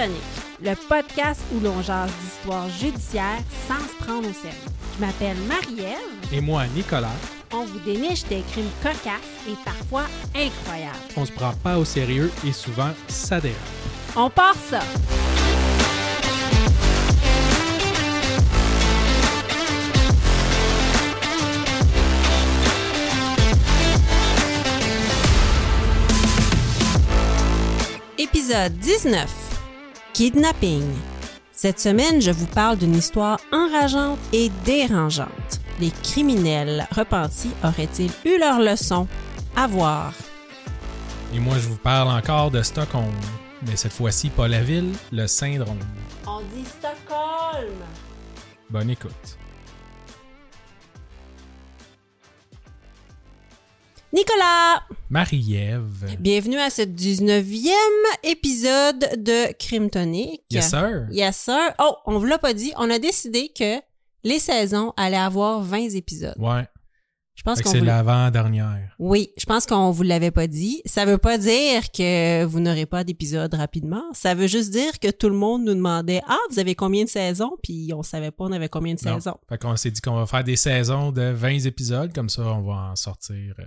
Tonic, le podcast où l'on jase d'histoires judiciaires sans se prendre au sérieux. Je m'appelle Marie-Ève. Et moi, Nicolas. On vous déniche des crimes cocasses et parfois incroyables. On se prend pas au sérieux et souvent ça dérape. On part ça! Épisode 19. Kidnapping. Cette semaine, je vous parle d'une histoire enrageante et dérangeante. Les criminels repentis auraient-ils eu leur leçon? À voir? Et moi, je vous parle encore de Stockholm. Mais cette fois-ci, pas la ville, le syndrome. On dit Stockholm. Bonne écoute. Nicolas, Marie-Ève. bienvenue à ce 19e épisode de Crime Tonic. Yes, sir. Yes, sir. Oh, on vous l'a pas dit, on a décidé que les saisons allaient avoir 20 épisodes. Ouais. Je pense qu'on c'est vous... l'avant-dernière. Oui, je pense qu'on vous l'avait pas dit. Ça veut pas dire que vous n'aurez pas d'épisode rapidement. Ça veut juste dire que tout le monde nous demandait "Ah, vous avez combien de saisons?" Puis on savait pas on avait combien de Non. saisons. Fait qu'on s'est dit qu'on va faire des saisons de 20 épisodes. Comme ça, on va en sortir euh,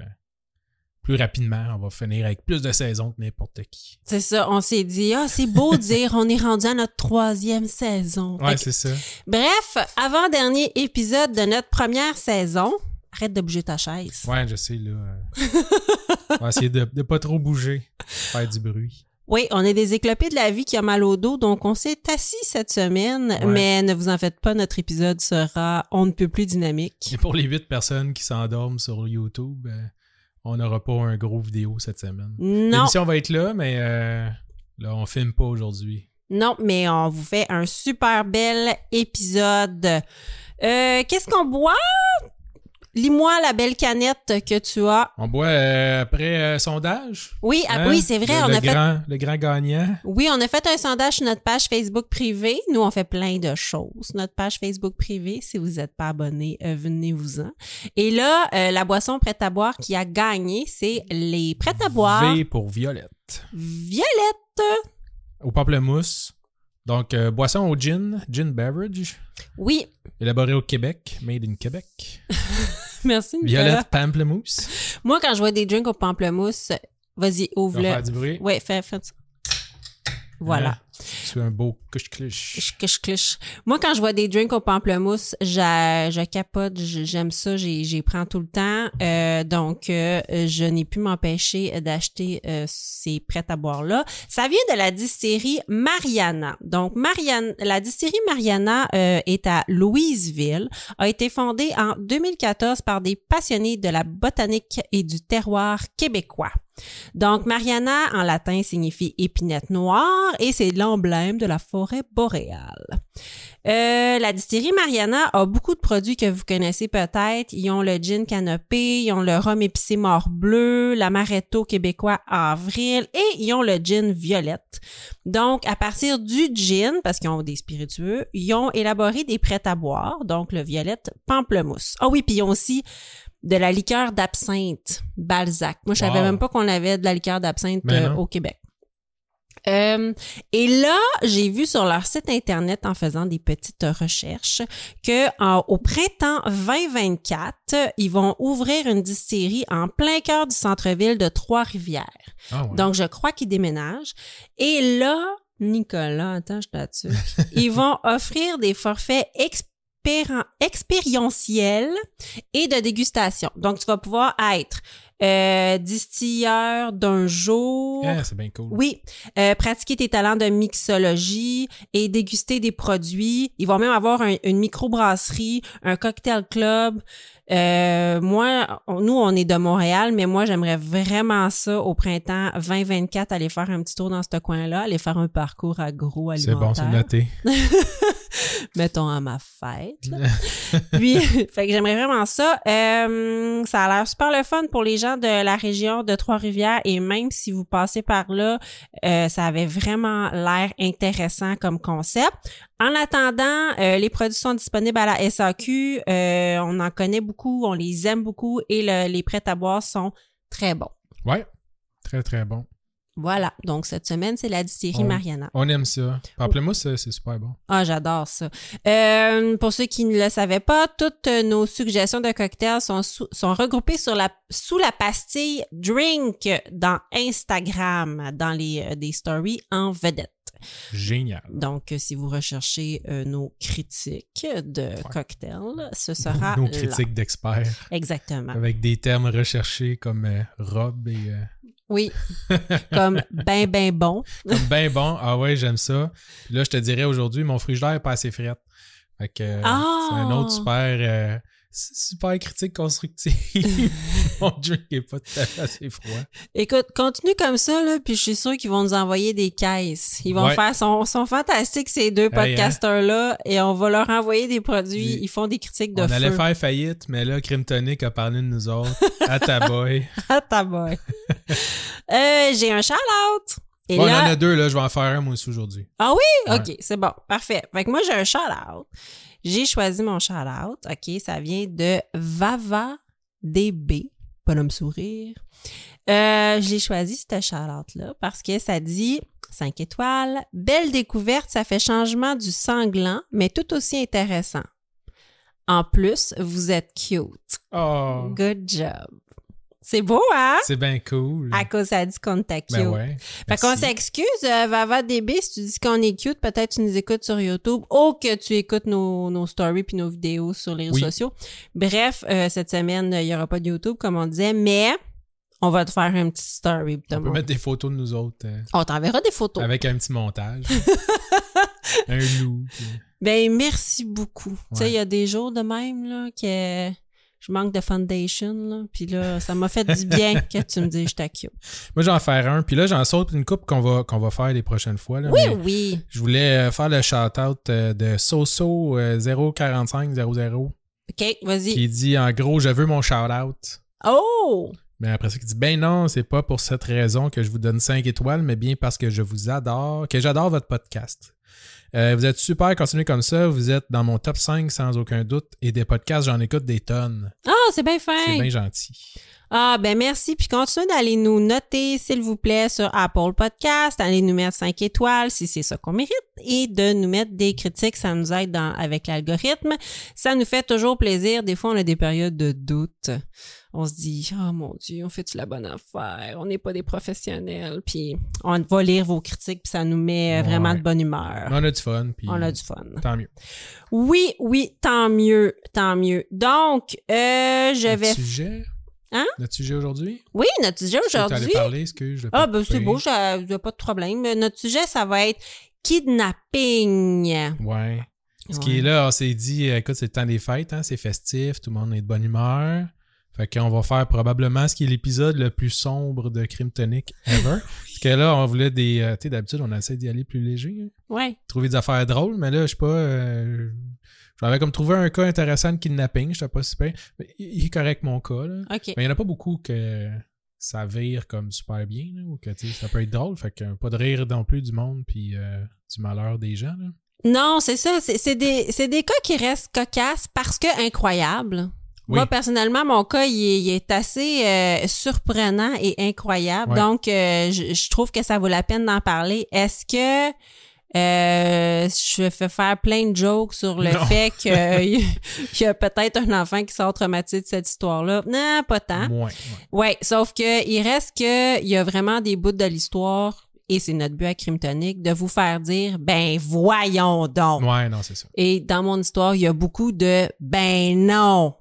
plus rapidement. On va finir avec plus de saisons que n'importe qui. C'est ça, on s'est dit "Ah, c'est beau de dire on est rendu à notre troisième saison." Ouais, c'est ça. Bref, avant-dernier épisode de notre première saison. Arrête de bouger ta chaise. Ouais, je sais, là. on va essayer de, de pas trop bouger. Faire du bruit. Oui, on est des éclopés de la vie qui a mal au dos, donc on s'est assis cette semaine, Ouais. mais ne vous en faites pas, notre épisode sera on ne peut plus dynamique. Et pour les 8 personnes qui s'endorment sur YouTube, euh, on n'aura pas un gros vidéo cette semaine. Non, L'émission va être là, mais euh, là, on filme pas aujourd'hui. non, mais on vous fait un super bel épisode. Euh, Qu'est-ce qu'on boit? Lis-moi la belle canette que tu as. On boit euh, après euh, sondage? Oui, ah, hein? oui, c'est vrai, Le, on le a fait grand, le grand gagnant. Oui, on a fait un sondage sur notre page Facebook privée. Nous, on fait plein de choses. Notre page Facebook privée, si vous n'êtes pas abonné, euh, venez-vous-en. Et là, la boisson prête à boire qui a gagné, c'est les prêtes à boire V pour Violette. Violette. Au pamplemousse. Donc, euh, boisson au gin, gin beverage, Oui, élaboré au Québec, made in Québec. merci Nicolas. Violette pamplemousse. Moi, quand je vois des drinks au pamplemousse, vas-y, ouvre-le. faire du bruit. Ouais, fais, fais ça. Voilà. Es un beau couche-clouche. Je cliche. Moi, quand je vois des drinks au pamplemousse, j'a- je capote, je- j'aime ça, j'y prends tout le temps. Euh, donc, euh, je n'ai pu m'empêcher d'acheter euh, ces prêts à boire-là. Ça vient de la distillerie Mariana. Donc, Mariana, la distillerie Mariana euh, est à Louisville, a été fondée en 2014 par des passionnés de la botanique et du terroir québécois. Donc, Mariana, en latin, signifie épinette noire et c'est l'emblème de la forêt boréale. Euh, la distillerie Mariana a beaucoup de produits que vous connaissez peut-être. Ils ont le gin canopé, ils ont le rhum épicé mort bleu, l'amaretto québécois avril et ils ont le gin violette. Donc, à partir du gin, parce qu'ils ont des spiritueux, ils ont élaboré des prêts à boire, donc le violette pamplemousse. Ah oui, puis ils ont aussi de la liqueur d'absinthe Balzac. Moi, je savais Wow. même pas qu'on avait de la liqueur d'absinthe Ben euh, au Québec. Euh, et là, j'ai vu sur leur site internet en faisant des petites recherches que en- au printemps 2024, ils vont ouvrir une distillerie en plein cœur du centre-ville de Trois-Rivières. Ah ouais. Donc, je crois qu'ils déménagent. Et là, Nicolas, attends, je là-dessus. Ils vont offrir des forfaits expérientiels et de dégustation. Donc, tu vas pouvoir être euh, distilleur d'un jour. Ah, c'est bien cool. Oui, euh, pratiquer tes talents de mixologie et déguster des produits. Ils vont même avoir un- une microbrasserie, un cocktail club. Euh, moi, on- nous, on est de Montréal, mais moi, j'aimerais vraiment ça au printemps 2024, aller faire un petit tour dans ce coin-là, aller faire un parcours C'est bon, c'est agroalimentaire. noté. Mettons à ma fête. là. Puis, fait que j'aimerais vraiment ça. Euh, ça a l'air super le fun pour les gens de la région de Trois-Rivières et même si vous passez par là, euh, ça avait vraiment l'air intéressant comme concept. En attendant, euh, les produits sont disponibles à la SAQ. On en connaît beaucoup, on les aime beaucoup et le- les prêts à boire sont très bons. Ouais. Très, très bon. Voilà. Donc, cette semaine, c'est la distillerie On- Mariana. On aime ça. Pamplemousse, c'est super bon. Ah, j'adore ça. Euh, pour ceux qui ne le savaient pas, toutes nos suggestions de cocktails sont, sous- sont regroupées sur la, sous la pastille Drink dans Instagram, dans les euh, des stories en vedette. Génial. Donc, euh, si vous recherchez euh, nos critiques de cocktails, ce sera Nos critiques d'experts Exactement. avec des termes recherchés comme euh, robe et euh, Oui. Comme ben, ben bon. comme ben bon. Ah ouais, j'aime ça. Puis là, je te dirais aujourd'hui, mon frigidaire est pas assez frette. Fait que euh, Ah! c'est un autre super euh, super critique constructive. mon drink est pas tout à fait assez froid. Écoute, continue comme ça, là, puis je suis sûre qu'ils vont nous envoyer des caisses. Ils vont Ouais. faire, sont, sont fantastiques, ces deux Hey, hein? podcasters-là, et on va leur envoyer des produits. Ils font des critiques de On feu. allait faire faillite, mais là, Crime Tonic a parlé de nous autres. À ta boy. Ah, ta boy. euh, j'ai un shout-out. Et Bon, on en a deux, là. Je vais en faire un, moi aussi, aujourd'hui. Ah oui? Ouais. OK, c'est bon. Parfait. Fait que moi, j'ai un shout-out. J'ai choisi mon shout-out. OK, ça vient de Vava DB. Bonhomme sourire. Euh, j'ai choisi ce shout-out-là parce que ça dit 5 étoiles. Belle découverte, ça fait changement du sanglant, mais tout aussi intéressant. En plus, vous êtes cute. Oh, Good job. C'est beau, hein? c'est bien cool. À cause ça dit qu'on t'a cute. Ben ouais. Fait qu'on s'excuse, euh, Vava DB, si tu dis qu'on est cute, peut-être tu nous écoutes sur YouTube ou que tu écoutes nos, nos stories puis nos vidéos sur les réseaux Oui. sociaux. Bref, euh, cette semaine, il y aura pas de YouTube, comme on disait, mais on va te faire un petit story. On peut mettre des photos de nous autres euh, On t'enverra des photos. avec un petit montage. un loup. puis- Ben, merci beaucoup. Tu sais, il y a des jours de même, là, que je manque de foundation, là, puis là, ça m'a fait du bien que tu me dises je t'accuse. Moi, j'en faire un. Puis là, j'en saute une coupe qu'on va, qu'on va faire les prochaines fois. Là, Oui, mais oui. Je voulais euh, faire le shout-out euh, de Soso euh, 04500 OK, vas-y. qui dit en gros, je veux mon shout-out. Oh! Mais après ça, qui dit ben non, c'est pas pour cette raison que je vous donne 5 étoiles, mais bien parce que je vous adore, que j'adore votre podcast. Euh, vous êtes super, continuez comme ça. Vous êtes dans mon top 5 sans aucun doute. Et des podcasts, j'en écoute des tonnes. Ah, c'est bien fin. C'est bien gentil. Ah, ben merci. Puis continuez d'aller nous noter, s'il vous plaît, sur Apple Podcast. Allez nous mettre 5 étoiles si c'est ça qu'on mérite. Et de nous mettre des critiques, ça nous aide dans, avec l'algorithme. Ça nous fait toujours plaisir. Des fois, on a des périodes de doute. On se dit, oh mon Dieu, on fait-tu la bonne affaire? On n'est pas des professionnels. Puis on va lire vos critiques, puis ça nous met euh, vraiment de bonne humeur. On a du fun. Puis On a du fun. Tant mieux. Oui, oui, tant mieux, tant mieux. Donc, euh, je Notre vais... sujet? Hein? Notre sujet aujourd'hui? Oui, notre sujet aujourd'hui... t'allais parler, excuse. Ah, ben c'est beau, j'ai pas de problème. Mais Notre sujet, ça va être kidnapping. Ouais. Ce Ouais. qui est là, on s'est dit, euh, écoute, c'est le temps des fêtes, hein, c'est festif, tout le monde est de bonne humeur. Fait qu'on va faire probablement ce qui est l'épisode le plus sombre de Crime Tonic ever. Parce que là, on voulait des. euh, tu sais, d'habitude, on essaie d'y aller plus léger. hein. Ouais. Trouver des affaires drôles, mais là, je sais pas. euh, J'avais comme trouvé un cas intéressant de kidnapping, j'étais pas super. Mais il est correct mon cas, là. OK. Mais il y en a pas beaucoup que ça vire comme super bien, là, ou que tu sais, ça peut être drôle. Fait que pas de rire non plus du monde, puis euh, du malheur des gens, là. Non, c'est ça. C'est c'est des, c'est des cas qui restent cocasses parce que incroyables. Oui. Moi, personnellement, mon cas, il est, il est assez euh, surprenant et incroyable. Ouais. Donc, euh, je, je trouve que ça vaut la peine d'en parler. Est-ce que euh, je fais faire plein de jokes sur le Non. fait qu'il y a peut-être un enfant qui sort traumatisé de cette histoire-là? Non, pas tant. Moins. ouais. Ouais, sauf que il reste que il y a vraiment des bouts de l'histoire et c'est notre but à Crime Tonic de vous faire dire ben voyons donc. Ouais, non, c'est ça. Et dans mon histoire, il y a beaucoup de ben non.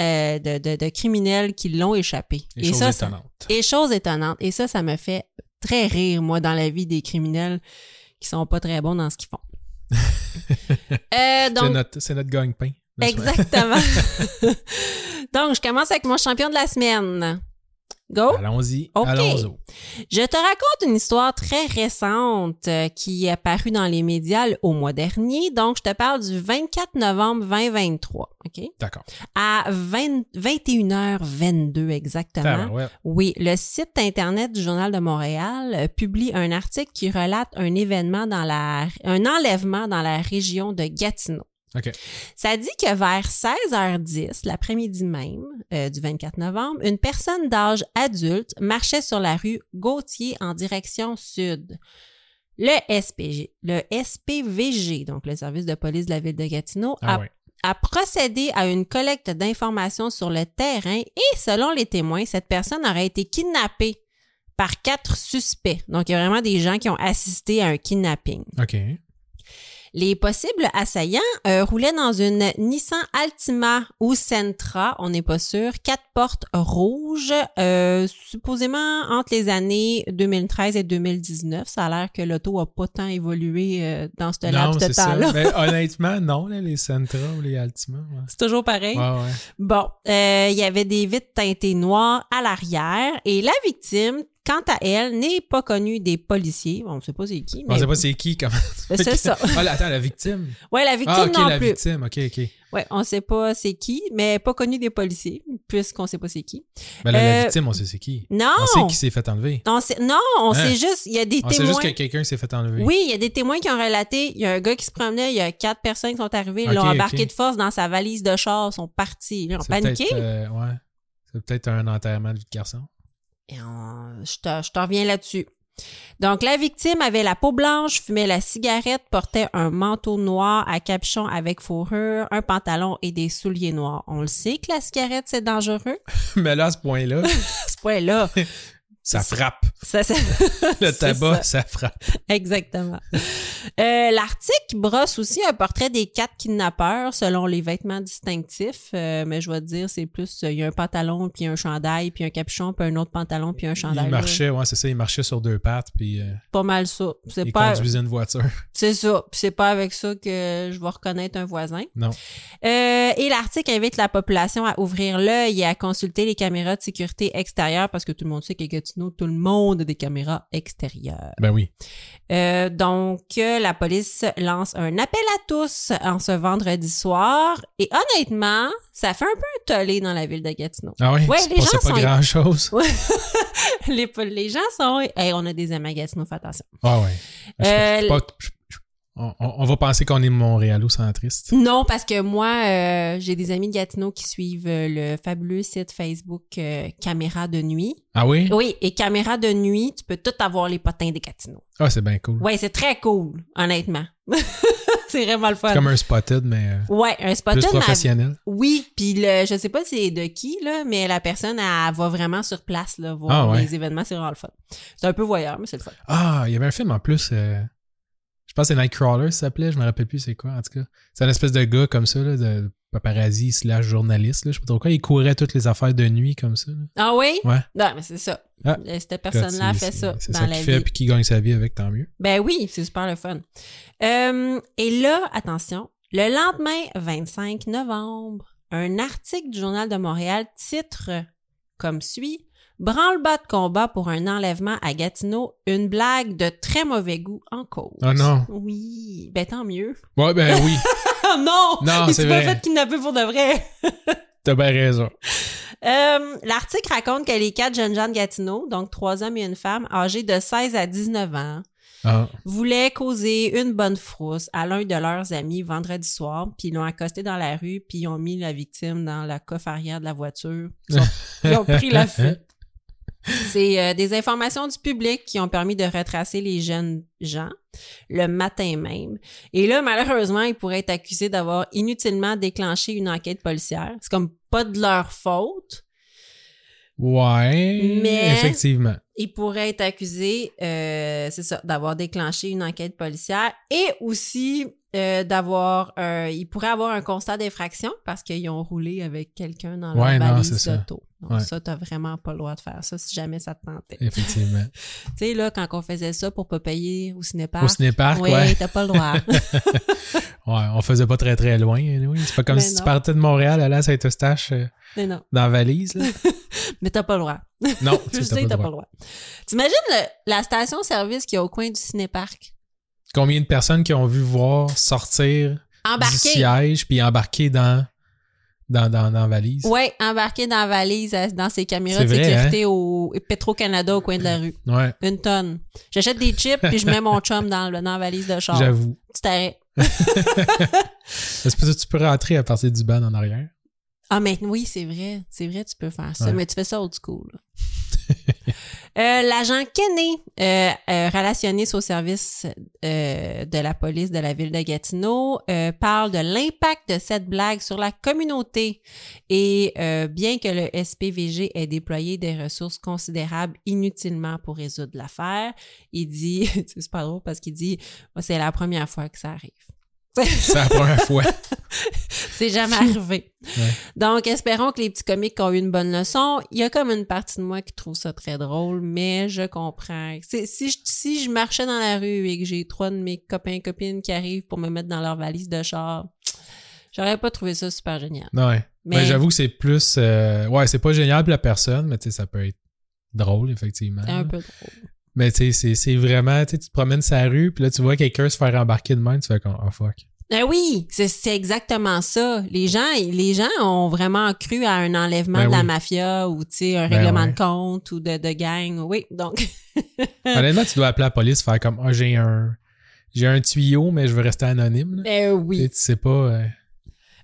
Euh, de, de, de criminels qui l'ont échappé. Et choses ça, ça- étonnantes. et choses étonnantes. Et ça, ça me fait très rire, moi, dans la vie des criminels qui sont pas très bons dans ce qu'ils font. Euh, C'est donc, notre, c'est notre gagne-pain. exactement. donc, je commence avec mon champion de la semaine. Go! Allons-y. Ok. Allons-y. Je te raconte une histoire très récente euh, qui est apparue dans les médias au mois dernier. Donc, je te parle du 24 novembre 2023. OK? D'accord. À 20 21h22 exactement. Oui, le site Internet du Journal de Montréal euh, publie un article qui relate un événement dans la, un enlèvement dans la région de Gatineau. OK. Ça dit que vers 16h10, l'après-midi même euh, du 24 novembre, une personne d'âge adulte marchait sur la rue Gauthier en direction sud. Le SPG, le SPVG, donc le service de police de la ville de Gatineau, Ah a procédé à une collecte d'informations sur le terrain et selon les témoins, cette personne aurait été kidnappée par quatre suspects. Donc, il y a vraiment des gens qui ont assisté à un kidnapping. OK. Les possibles assaillants euh, roulaient dans une Nissan Altima ou Sentra, on n'est pas sûr, quatre portes rouges, euh, supposément entre les années 2013 et 2019. Ça a l'air que l'auto a pas tant évolué euh, dans ce laps de temps-là. Mais honnêtement, non, là, les Sentra ou les Altima. Ouais, C'est toujours pareil. ouais. ouais. Bon, euh, il y avait des vitres teintées noires à l'arrière et la victime, quant à elle, n'est pas connue des policiers. Bon, on ne sait pas c'est qui, On mais sait pas c'est qui, comment. c'est ça. Ah, attends, la victime. Ouais, la victime ah, ok, non la plus. victime. OK, OK. Ouais, on sait pas c'est qui, mais pas connu des policiers, puisqu'on sait pas c'est qui. Ben là, Euh, la victime, on sait c'est qui. Non! On sait qui s'est fait enlever. On sait- non, on Hein? sait juste, il y a des On sait témoins. juste que quelqu'un s'est fait enlever. Oui, il y a des témoins qui ont relaté, il y a un gars qui se promenait, il y a quatre personnes qui sont arrivées, ils l'ont embarqué de force dans sa valise de char, sont partis. Ils ont paniqué. euh, ouais. C'est peut-être un enterrement de vie de garçon. Et on- je te, je te reviens là-dessus. Donc, la victime avait la peau blanche, fumait la cigarette, portait un manteau noir à capuchon avec fourrure, un pantalon et des souliers noirs. On le sait que la cigarette, c'est dangereux. Mais là, à ce point-là, Ce point-là, ça frappe. ça, ça- Le tabac, ça. ça frappe. Exactement. Euh, L'article brosse aussi un portrait des quatre kidnappeurs selon les vêtements distinctifs. Euh, mais je vais te dire, c'est plus, il y a un pantalon, puis un chandail, puis un capuchon, puis un autre pantalon, puis un chandail. Il marchait, ouais, c'est ça, il marchait sur deux pattes, puis euh, Pas mal ça. Il pas, conduisait une voiture. c'est ça. Puis c'est pas avec ça que je vais reconnaître un voisin. Non. Et l'article invite la population à ouvrir l'œil et à consulter les caméras de sécurité extérieures parce que tout le monde sait qu'à Gatineau, tout le monde a des caméras extérieures. Ben oui. Euh, donc, euh, la police lance un appel à tous en ce vendredi soir. Et honnêtement, ça fait un peu un tollé dans la ville de Gatineau. Ah oui? Ouais, les gens pas sont- grand-chose. Les, les gens sont... Hey, on a des amis à Gatineau, fais attention. Ah ouais. Je- Euh, je- je- on, on- on va penser qu'on est montréalo-centriste. Non, parce que moi, euh, j'ai des amis de Gatineau qui suivent euh, le fabuleux site Facebook euh, Caméra de nuit. Ah oui? Oui, et Caméra de nuit, tu peux tout avoir les potins des Gatineau. Ah, c'est bien cool. Ouais, c'est très cool, honnêtement. c'est vraiment le fun. C'est comme un spotted, mais euh, Ouais, un plus spotted, mais professionnel. Oui, puis le, je sais pas c'est de qui là, mais la personne elle, va vraiment sur place là, voir Ah ouais. les événements, c'est vraiment le fun. C'est un peu voyeur, mais c'est le fun. Ah, il y avait un film en plus. Je pense que c'est Nightcrawler, ça s'appelait. Je me rappelle plus c'est quoi, en tout cas. C'est un espèce de gars comme ça, là, de paparazzi slash journaliste. Là, je sais pas trop quoi. Il courait toutes les affaires de nuit comme ça. là. Ah oui? Ouais. Non, mais c'est ça. Ah. Euh, Cette personne-là fait ça C'est dans ça la qu'il fait, vie. puis qui gagne sa vie avec, tant mieux. Ben oui, c'est super le fun. Euh, et là, attention, le lendemain 25 novembre, un article du Journal de Montréal titre comme suit Branle-bas de combat pour un enlèvement à Gatineau, une blague de très mauvais goût en cause. Oh non. Oui, ben tant mieux. Ouais, ben oui, non! Non, c'est pas fait kidnapper pour de vrai. t'as bien raison. Euh, L'article raconte que les quatre jeunes gens de Gatineau, donc trois hommes et une femme, âgés de 16 à 19 ans, Ah, voulaient causer une bonne frousse à l'un de leurs amis vendredi soir, puis ils l'ont accosté dans la rue, puis ils ont mis la victime dans la coffre arrière de la voiture. Ils ont, ils ont pris la fuite. C'est euh, des informations du public qui ont permis de retracer les jeunes gens le matin même. Et là, malheureusement, ils pourraient être accusés d'avoir inutilement déclenché une enquête policière. C'est comme pas de leur faute. Ouais, Mais- effectivement. Ils pourraient être accusés, euh, c'est ça, d'avoir déclenché une enquête policière et aussi euh, d'avoir, un- ils pourraient avoir un constat d'infraction parce qu'ils ont roulé avec quelqu'un dans Ouais, leur non, valise d'auto. Donc Ouais. ça, t'as vraiment pas le droit de faire ça si jamais ça te tentait. Effectivement. Tu sais, là, quand on faisait ça pour pas payer au cinépark. Au cinépark, oui, ouais. t'as pas le droit. Ouais, on faisait pas très très loin. anyway. C'est pas comme Mais si tu partais de Montréal, aller à Saint-Eustache euh, dans la valise. Là. mais t'as pas le droit. Non, tu sais, t'as pas le droit. T'imagines le- la station-service qui est au coin du cinépark? Combien de personnes qui ont vu voir sortir du Embarqué. siège puis embarquer dans, dans, dans, dans valise? Ouais, embarqué dans valise, dans ses caméras de vrai, hein? sécurité au Petro-Canada au coin de la rue. Ouais, Une tonne. J'achète des chips puis je mets mon chum dans, le, dans la valise de char. j'avoue. Petit arrêt. Est-ce que tu peux rentrer à partir du ban en arrière? Ah, mais oui, c'est vrai. C'est vrai, tu peux faire ça. Ouais. Mais tu fais ça old school. Euh, L'agent Kenney, euh, euh, relationniste au service euh, de la police de la ville de Gatineau, parle de l'impact de cette blague sur la communauté. Et bien que le SPVG ait déployé des ressources considérables inutilement pour résoudre l'affaire, il dit, c'est pas drôle parce qu'il dit, c'est la première fois que ça arrive. C'est la première fois. C'est jamais arrivé. Ouais. Donc, espérons que les petits comiques ont eu une bonne leçon. Il y a comme une partie de moi qui trouve ça très drôle, mais je comprends. Si je, si je marchais dans la rue et que j'ai trois de mes copains et copines qui arrivent pour me mettre dans leur valise de char, j'aurais pas trouvé ça super génial. Ouais. Mais- j'avoue que c'est plus. euh, Ouais, c'est pas génial pour la personne, mais tu sais, ça peut être drôle, effectivement. C'est un peu drôle. Mais tu sais, c'est- vraiment. Tu tu te promènes sa rue, puis là, tu vois quelqu'un se faire embarquer de même, tu fais comme, oh fuck. Ben oui, c'est exactement ça. Les gens, les gens ont vraiment cru à un enlèvement Ben de la mafia ou tu sais un Ben règlement ouais. de compte ou de, de gang. Oui, donc Honnêtement, tu dois appeler la police, faire comme, oh, j'ai un. J'ai un tuyau, mais je veux rester anonyme. là. ben Tu oui. sais, Tu sais pas. euh,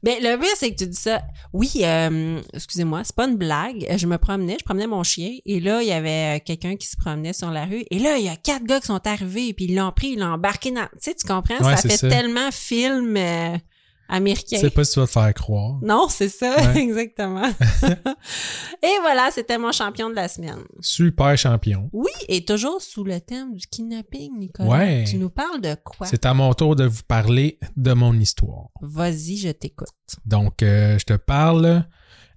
Ben, le pire, c'est que tu dis ça. Oui, euh, excusez-moi, c'est pas une blague. Je me promenais, je promenais mon chien, et là, il y avait euh, quelqu'un qui se promenait sur la rue, et là, il y a quatre gars qui sont arrivés, puis ils l'ont pris, ils l'ont embarqué dans... Tu sais, tu comprends? Ouais, ça fait ça. tellement film euh, américain. sais pas si tu vas te faire croire. Non, c'est ça, Ouais. exactement. et voilà, c'était mon champion de la semaine. Super champion. Oui, et toujours sous le thème du kidnapping, Nicolas. Ouais. Tu nous parles de quoi? C'est à mon tour de vous parler de mon histoire. Vas-y, je t'écoute. Donc, euh, je te parle.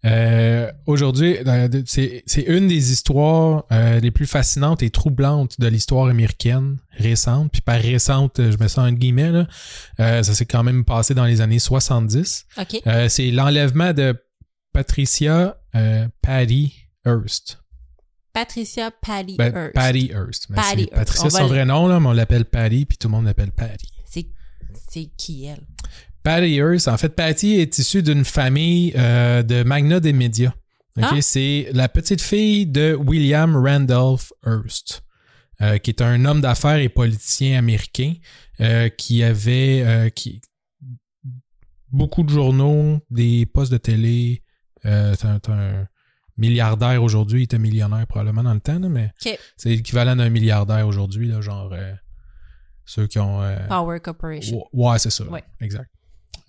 Euh, Aujourd'hui, c'est c'est une des histoires euh, les plus fascinantes et troublantes de l'histoire américaine récente. Puis par récente, je mets ça en guillemets, là. Euh, ça s'est quand même passé dans les années 70. OK. Euh, c'est l'enlèvement de Patricia Patty Hearst. Patricia Patty Ben, Hearst. Patty Hearst. Mais Patty c'est Patricia, Hearst. On son vrai nom, là, mais on l'appelle Patty, puis tout le monde l'appelle Patty. C'est c'est qui elle? Patty Hearst. En fait, Patty est issue d'une famille euh, de magnats des médias. Ah. C'est la petite fille de William Randolph Hearst, euh, qui est un homme d'affaires et politicien américain euh, qui avait qui, beaucoup de journaux, des postes de télé. C'est un, milliardaire aujourd'hui. Il était millionnaire probablement dans le temps, là, mais c'est l'équivalent d'un milliardaire aujourd'hui, genre ceux qui ont... Power Corporation. Ouais, c'est ça. Ouais. Exact.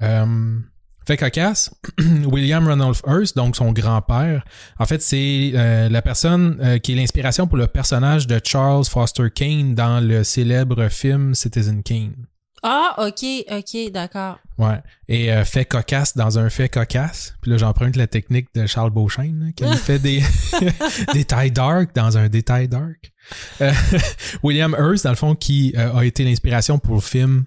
Euh, fait cocasse, William Randolph Hearst, donc son grand-père, en fait, c'est euh, la personne euh, qui est l'inspiration pour le personnage de Charles Foster Kane dans le célèbre film Citizen Kane. Ah, OK, OK, d'accord. Ouais. Et euh, fait cocasse dans un fait cocasse. Puis là, j'emprunte la technique de Charles Beauchesne, qui fait des détails dark dans un détail dark. William Hearst, dans le fond, qui a été l'inspiration pour le film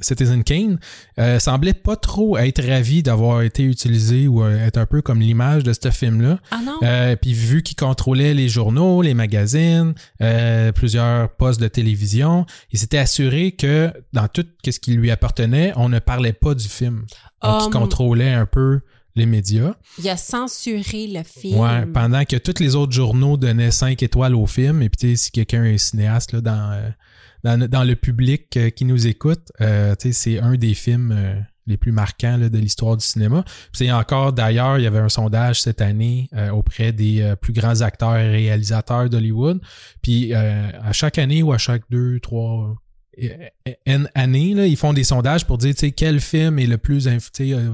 Citizen Kane, euh, semblait pas trop être ravi d'avoir été utilisé ou euh, être un peu comme l'image de ce film-là. Ah non? Euh, puis vu qu'il contrôlait les journaux, les magazines, euh, plusieurs postes de télévision, il s'était assuré que dans tout ce qui lui appartenait, on ne parlait pas du film. Donc, il contrôlait un peu les médias. Il a censuré le film. Ouais, pendant que tous les autres journaux donnaient 5 étoiles au film. Et puis, tu sais, si quelqu'un est cinéaste là, dans, dans, le public euh, qui nous écoute, euh, c'est un des films euh, les plus marquants là, de l'histoire du cinéma. C'est encore, d'ailleurs, il y avait un sondage cette année euh, auprès des plus grands acteurs et réalisateurs d'Hollywood. Puis à chaque année ou à chaque deux, trois N années, là, ils font des sondages pour dire quel film est le plus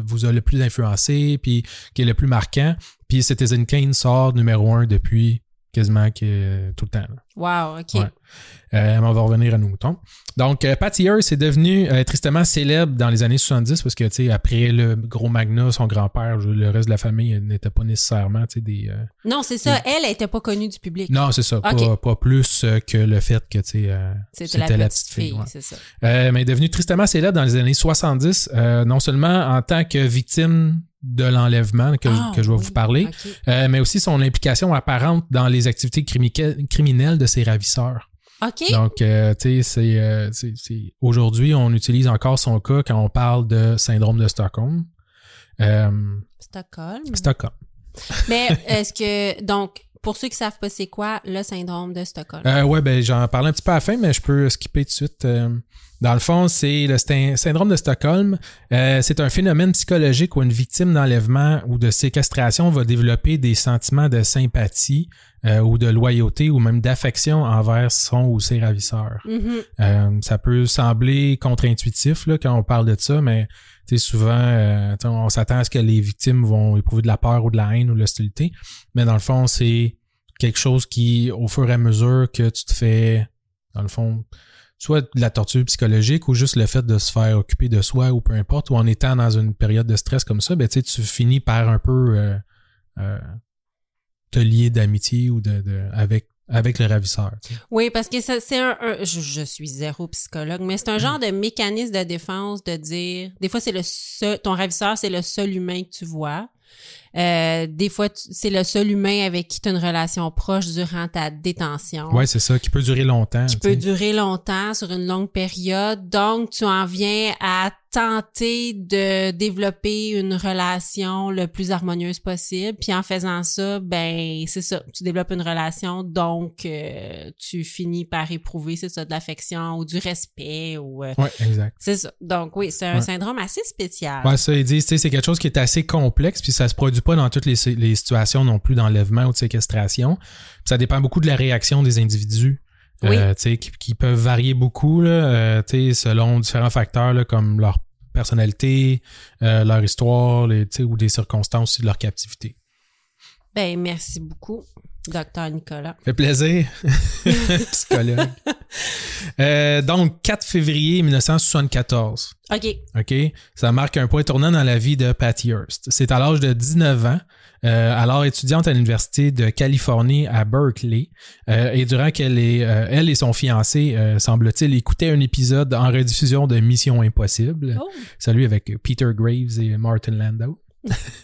vous a le plus influencé, puis qui est le plus marquant. Puis Citizen Kane sort numéro un depuis quasiment que, tout le temps. là. Wow, OK. Ouais. Euh, on va revenir à nos moutons. Donc, euh, Patty Hearst est devenu euh, tristement célèbre dans les années 70 parce que, tu sais, après le gros Magna, son grand-père, le reste de la famille n'était pas nécessairement, tu sais, des... Non, c'est ça. Elle, elle était pas connue du public. Non, c'est ça. Pas, plus que le fait que, tu sais, C'était la, petite fille, ouais. c'est ça. Mais est devenue tristement célèbre dans les années 70, euh, non seulement en tant que victime de l'enlèvement que, Ah, que je vais oui. vous parler, euh, mais aussi son implication apparente dans les activités crimi- criminelles de ses ravisseurs. Donc, euh, tu sais, c'est, euh, c'est- aujourd'hui, on utilise encore son cas quand on parle de syndrome de Stockholm. Stockholm. Stockholm. Mais est-ce que, donc, pour ceux qui savent pas c'est quoi le syndrome de Stockholm? Ouais, ben j'en parlais un petit peu à la fin, mais je peux skipper tout de suite. Dans le fond, c'est le syndrome de Stockholm. Euh, c'est un phénomène psychologique où une victime d'enlèvement ou de séquestration va développer des sentiments de sympathie euh, ou de loyauté ou même d'affection envers son ou ses ravisseurs. Mhm. Euh, ça peut sembler contre-intuitif là, quand on parle de ça, mais tu sais, souvent, euh, on s'attend à ce que les victimes vont éprouver de la peur ou de la haine ou de l'hostilité. Mais dans le fond, c'est quelque chose qui, au fur et à mesure que tu te fais, dans le fond, soit de la torture psychologique ou juste le fait de se faire occuper de soi ou peu importe, ou en étant dans une période de stress comme ça, ben, tu finis par un peu euh, euh, te lier d'amitié ou de, de avec avec le ravisseur. tu sais. Oui, parce que c'est un, un- je, je suis zéro psychologue, mais c'est un genre de mécanisme de défense de dire, des fois c'est le seul, ton ravisseur c'est le seul humain que tu vois. Euh, des fois c'est le seul humain avec qui tu as une relation proche durant ta détention. Ouais, c'est ça, qui peut durer longtemps. qui peut durer longtemps sur une longue période. Donc, tu en viens à tenter de développer une relation le plus harmonieuse possible. Puis en faisant ça, ben c'est ça, tu développes une relation, donc euh, tu finis par éprouver, c'est ça, de l'affection ou du respect ou euh, Ouais, exact. c'est ça. Donc oui, c'est un Ouais. syndrome assez spécial. Ouais, ça, ils disent, tu sais, c'est quelque chose qui est assez complexe, puis ça se produit pas dans toutes les, les situations non plus d'enlèvement ou de séquestration. Puis ça dépend beaucoup de la réaction des individus. Oui. euh, qui, qui peuvent varier beaucoup là, euh, selon différents facteurs là, comme leur personnalité, euh, leur histoire, les, ou des circonstances aussi de leur captivité. Ben merci beaucoup, docteur Nicolas. Fait plaisir, psychologue. Euh, donc, 4 février 1974. OK. OK? Ça marque un point tournant dans la vie de Patty Hearst. C'est à l'âge de 19 ans, euh, alors étudiante à l'Université de Californie à Berkeley, euh, et durant qu'elle est, elle et son fiancé, semble-t-il, écoutaient un épisode en rediffusion de Mission Impossible, Oh, celui avec Peter Graves et Martin Landau.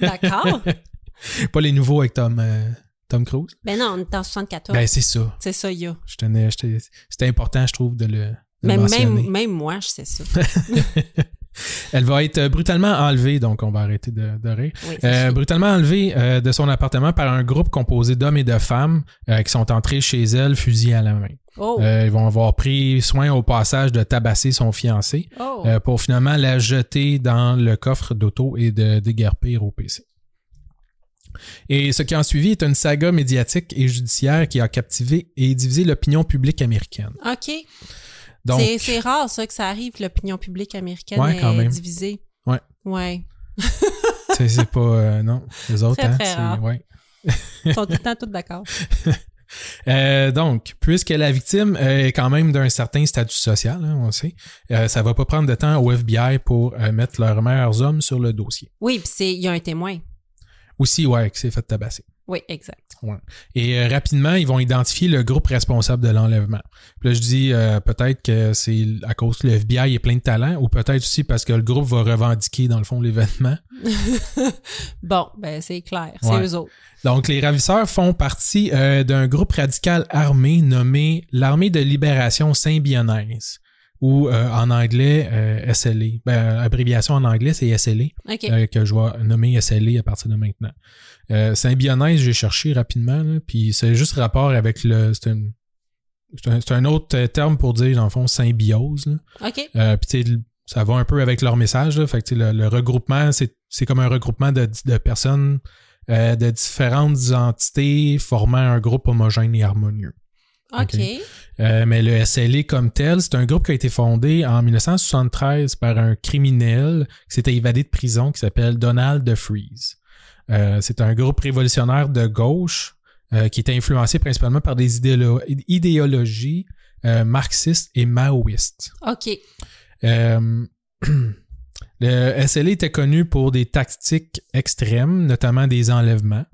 d'accord. Pas les nouveaux avec Tom, Tom Cruise? ben non, on est en 74. Ben, c'est ça. c'est ça, il y a. Je tenais, c'était important, je trouve, de le, de même, même moi, je sais ça. Elle va être brutalement enlevée, donc on va arrêter de, de rire. Oui, Euh, brutalement enlevée euh, de son appartement par un groupe composé d'hommes et de femmes euh, qui sont entrés chez elle, fusil à la main. Oh, Euh, ils vont avoir pris soin au passage de tabasser son fiancé oh. euh, pour finalement la jeter dans le coffre d'auto et de déguerpir au PC. Et ce qui en suivi est une saga médiatique et judiciaire qui a captivé et divisé l'opinion publique américaine. OK. Donc, C'est- rare, ça, que ça arrive, l'opinion publique américaine Ouais, quand est même. divisée. Ouais. Ouais. c'est pas... euh, non, les autres, Très, hein, très rare. ouais. Ils sont tout le temps tous d'accord. Euh, donc, puisque la victime est quand même d'un certain statut social, hein, on sait, euh, ça va pas prendre de temps au FBI pour euh, mettre leurs meilleurs hommes sur le dossier. Oui, puis c'est- il y a un témoin. Aussi, ouais, qui s'est fait tabasser. Oui, exact. Et euh, rapidement, ils vont identifier le groupe responsable de l'enlèvement. Puis là, je dis euh, peut-être que c'est à cause que le FBI est plein de talent, ou peut-être aussi parce que le groupe va revendiquer, dans le fond, l'événement. Bon, ben c'est clair. C'est Ouais. eux autres. Donc, les ravisseurs font partie euh, d'un groupe radical armé nommé l'Armée de libération symbionnaise, ou euh, en anglais euh, SLA. Ben, abréviation en anglais, c'est SLA, OK. euh, que je vais nommer SLA à partir de maintenant. Euh, j'ai cherché rapidement, là, puis c'est juste rapport avec le... C'est un, autre terme pour dire, dans le fond, symbiose. là. OK. Euh, puis ça va un peu avec leur message. Là. Fait que tu sais, le, le regroupement, c'est c'est comme un regroupement de, de personnes euh, de différentes entités formant un groupe homogène et harmonieux. OK. Euh, mais le SLA comme tel, c'est un groupe qui a été fondé en 1973 par un criminel qui s'était évadé de prison qui s'appelle Donald DeFreeze. Euh, c'est un groupe révolutionnaire de gauche euh, qui était influencé principalement par des idéolo- idéologies marxistes et maoïstes. OK. Le SLA était connu pour des tactiques extrêmes, notamment des enlèvements,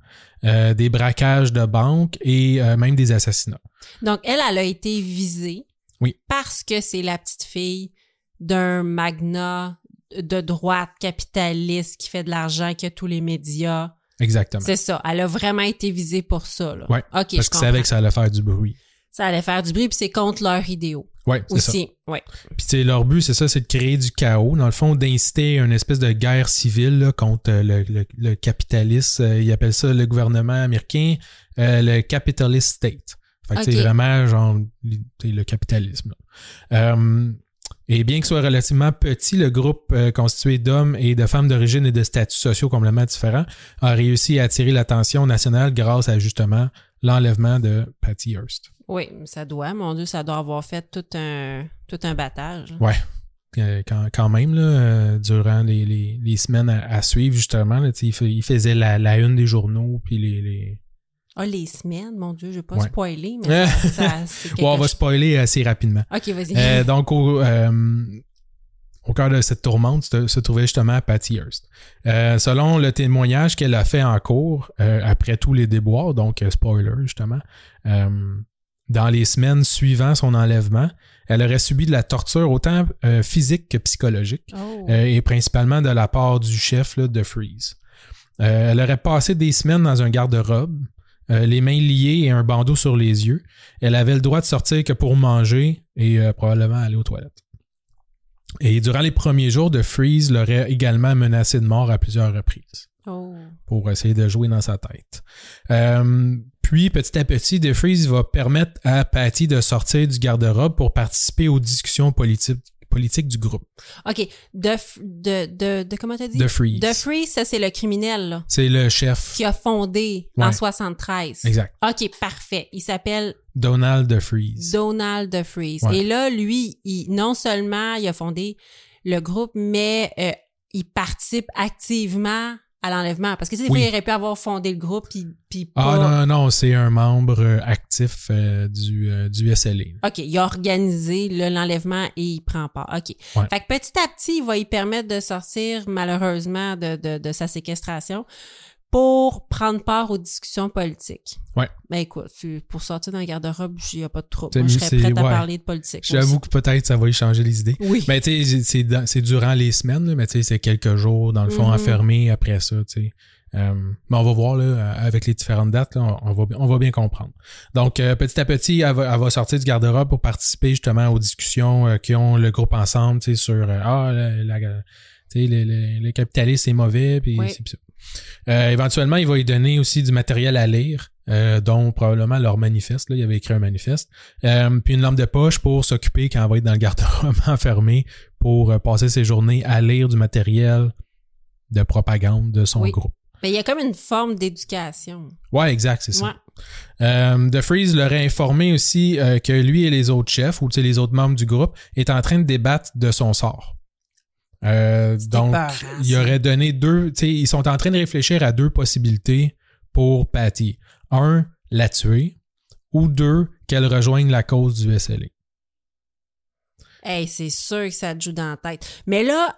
euh, des braquages de banques et euh, même des assassinats. Donc, elle, elle a été visée. Oui. Parce que c'est la petite fille d'un magnat de droite capitaliste qui fait de l'argent, qui a tous les médias. Exactement. C'est ça. Elle a vraiment été visée pour ça, OK, Parce comprends. savaient que ça allait faire du bruit. Ça allait faire du bruit, puis c'est contre leurs idéaux Ouais, c'est ça. aussi. Ouais. Puis tu sais, leur but, c'est ça, c'est de créer du chaos. Dans le fond, d'inciter une espèce de guerre civile là, contre euh, le, le, le capitalisme. Euh, ils appellent ça le gouvernement américain, euh, le capitalist state. Fait que c'est vraiment genre le capitalisme. Euh, Et bien qu'il soit relativement petit, le groupe constitué d'hommes et de femmes d'origine et de statuts sociaux complètement différents a réussi à attirer l'attention nationale grâce à justement l'enlèvement de Patty Hearst. Oui, ça doit, mon Dieu, ça doit avoir fait tout un, tout un battage. Ouais. Euh, quand, quand même, là, euh, durant les, les, les semaines à, à suivre, justement, là, il, il faisait la, la une des journaux, puis les... les... Ah, les semaines, mon Dieu, je vais pas Ouais. spoiler, mais ça, Ouais, on va spoiler assez rapidement. OK, vas-y. Euh, donc, au, euh, au cœur de cette tourmente se, se trouvait justement Patty Hearst. Euh, selon le témoignage qu'elle a fait en cours, après tous les déboires, donc spoiler justement, dans les semaines suivant son enlèvement, elle aurait subi de la torture autant euh, physique que psychologique, Oh. euh, et principalement de la part du chef là, de Freeze. Euh, elle aurait passé des semaines dans un garde-robe, les mains liées et un bandeau sur les yeux. Elle avait le droit de sortir que pour manger et probablement aller aux toilettes. Et durant les premiers jours de Freeze l'aurait également menacé de mort à plusieurs reprises Oh. pour essayer de jouer dans sa tête. Puis, petit à petit, De Freeze va permettre à Patty de sortir du garde-robe pour participer aux discussions politiques politiques du groupe. OK. De, de, de, de comment t'as dit? De Freeze. De Freeze, ça, c'est le criminel, là, C'est le chef. qui a fondé en Ouais. 73. Exact. OK, parfait. Il s'appelle Donald de Freeze. Donald de Freeze. Ouais. Et là, lui, il, non seulement il a fondé le groupe, mais euh, il participe activement à l'enlèvement. Parce que tu sais, des Oui. fois, il aurait pu avoir fondé le groupe puis, puis Ah pas... non, non, non, c'est un membre euh, actif euh, du, euh, du SLA. OK, il a organisé l'enlèvement et il prend part. OK. Ouais. Fait que petit à petit, il va y permettre de sortir, malheureusement, de, de, de sa séquestration pour prendre part aux discussions politiques. Ouais. Ben écoute, pour sortir d'un garde-robe, il n'y a pas de trouble. Moi, je serais prête à ouais. parler de politique. J'avoue que peut-être ça va y changer les idées. Oui. Mais tu sais, c'est durant les semaines, là, mais tu sais, c'est quelques jours, dans le fond, enfermé après ça, tu sais. Euh, mais on va voir, là, avec les différentes dates, là, on, va, on va bien comprendre. Donc, euh, petit à petit, elle va, elle va sortir du garde-robe pour participer justement aux discussions euh, qui ont le groupe ensemble, tu sais, sur euh, ah, la, la- tu sais, le, le, le capitalisme, c'est mauvais, puis Oui. c'est. Euh, éventuellement, il va lui donner aussi du matériel à lire, euh, dont probablement leur manifeste. Là, il avait écrit un manifeste. Euh, puis une lampe de poche pour s'occuper quand elle va être dans le garde-robe enfermé pour passer ses journées à lire du matériel de propagande de son Oui. groupe. Mais il y a comme une forme d'éducation. Ouais, exact, c'est ça. Ouais. The Freeze leur a informé aussi que lui et les autres chefs, ou les autres membres du groupe, étaient en train de débattre de son sort. Euh, donc, il aurait donné deux, tu sais, ils sont en train de réfléchir à deux possibilités pour Patty. Un, la tuer, ou deux, qu'elle rejoigne la cause du SLA. Hey, c'est sûr que ça te joue dans la tête. Mais là,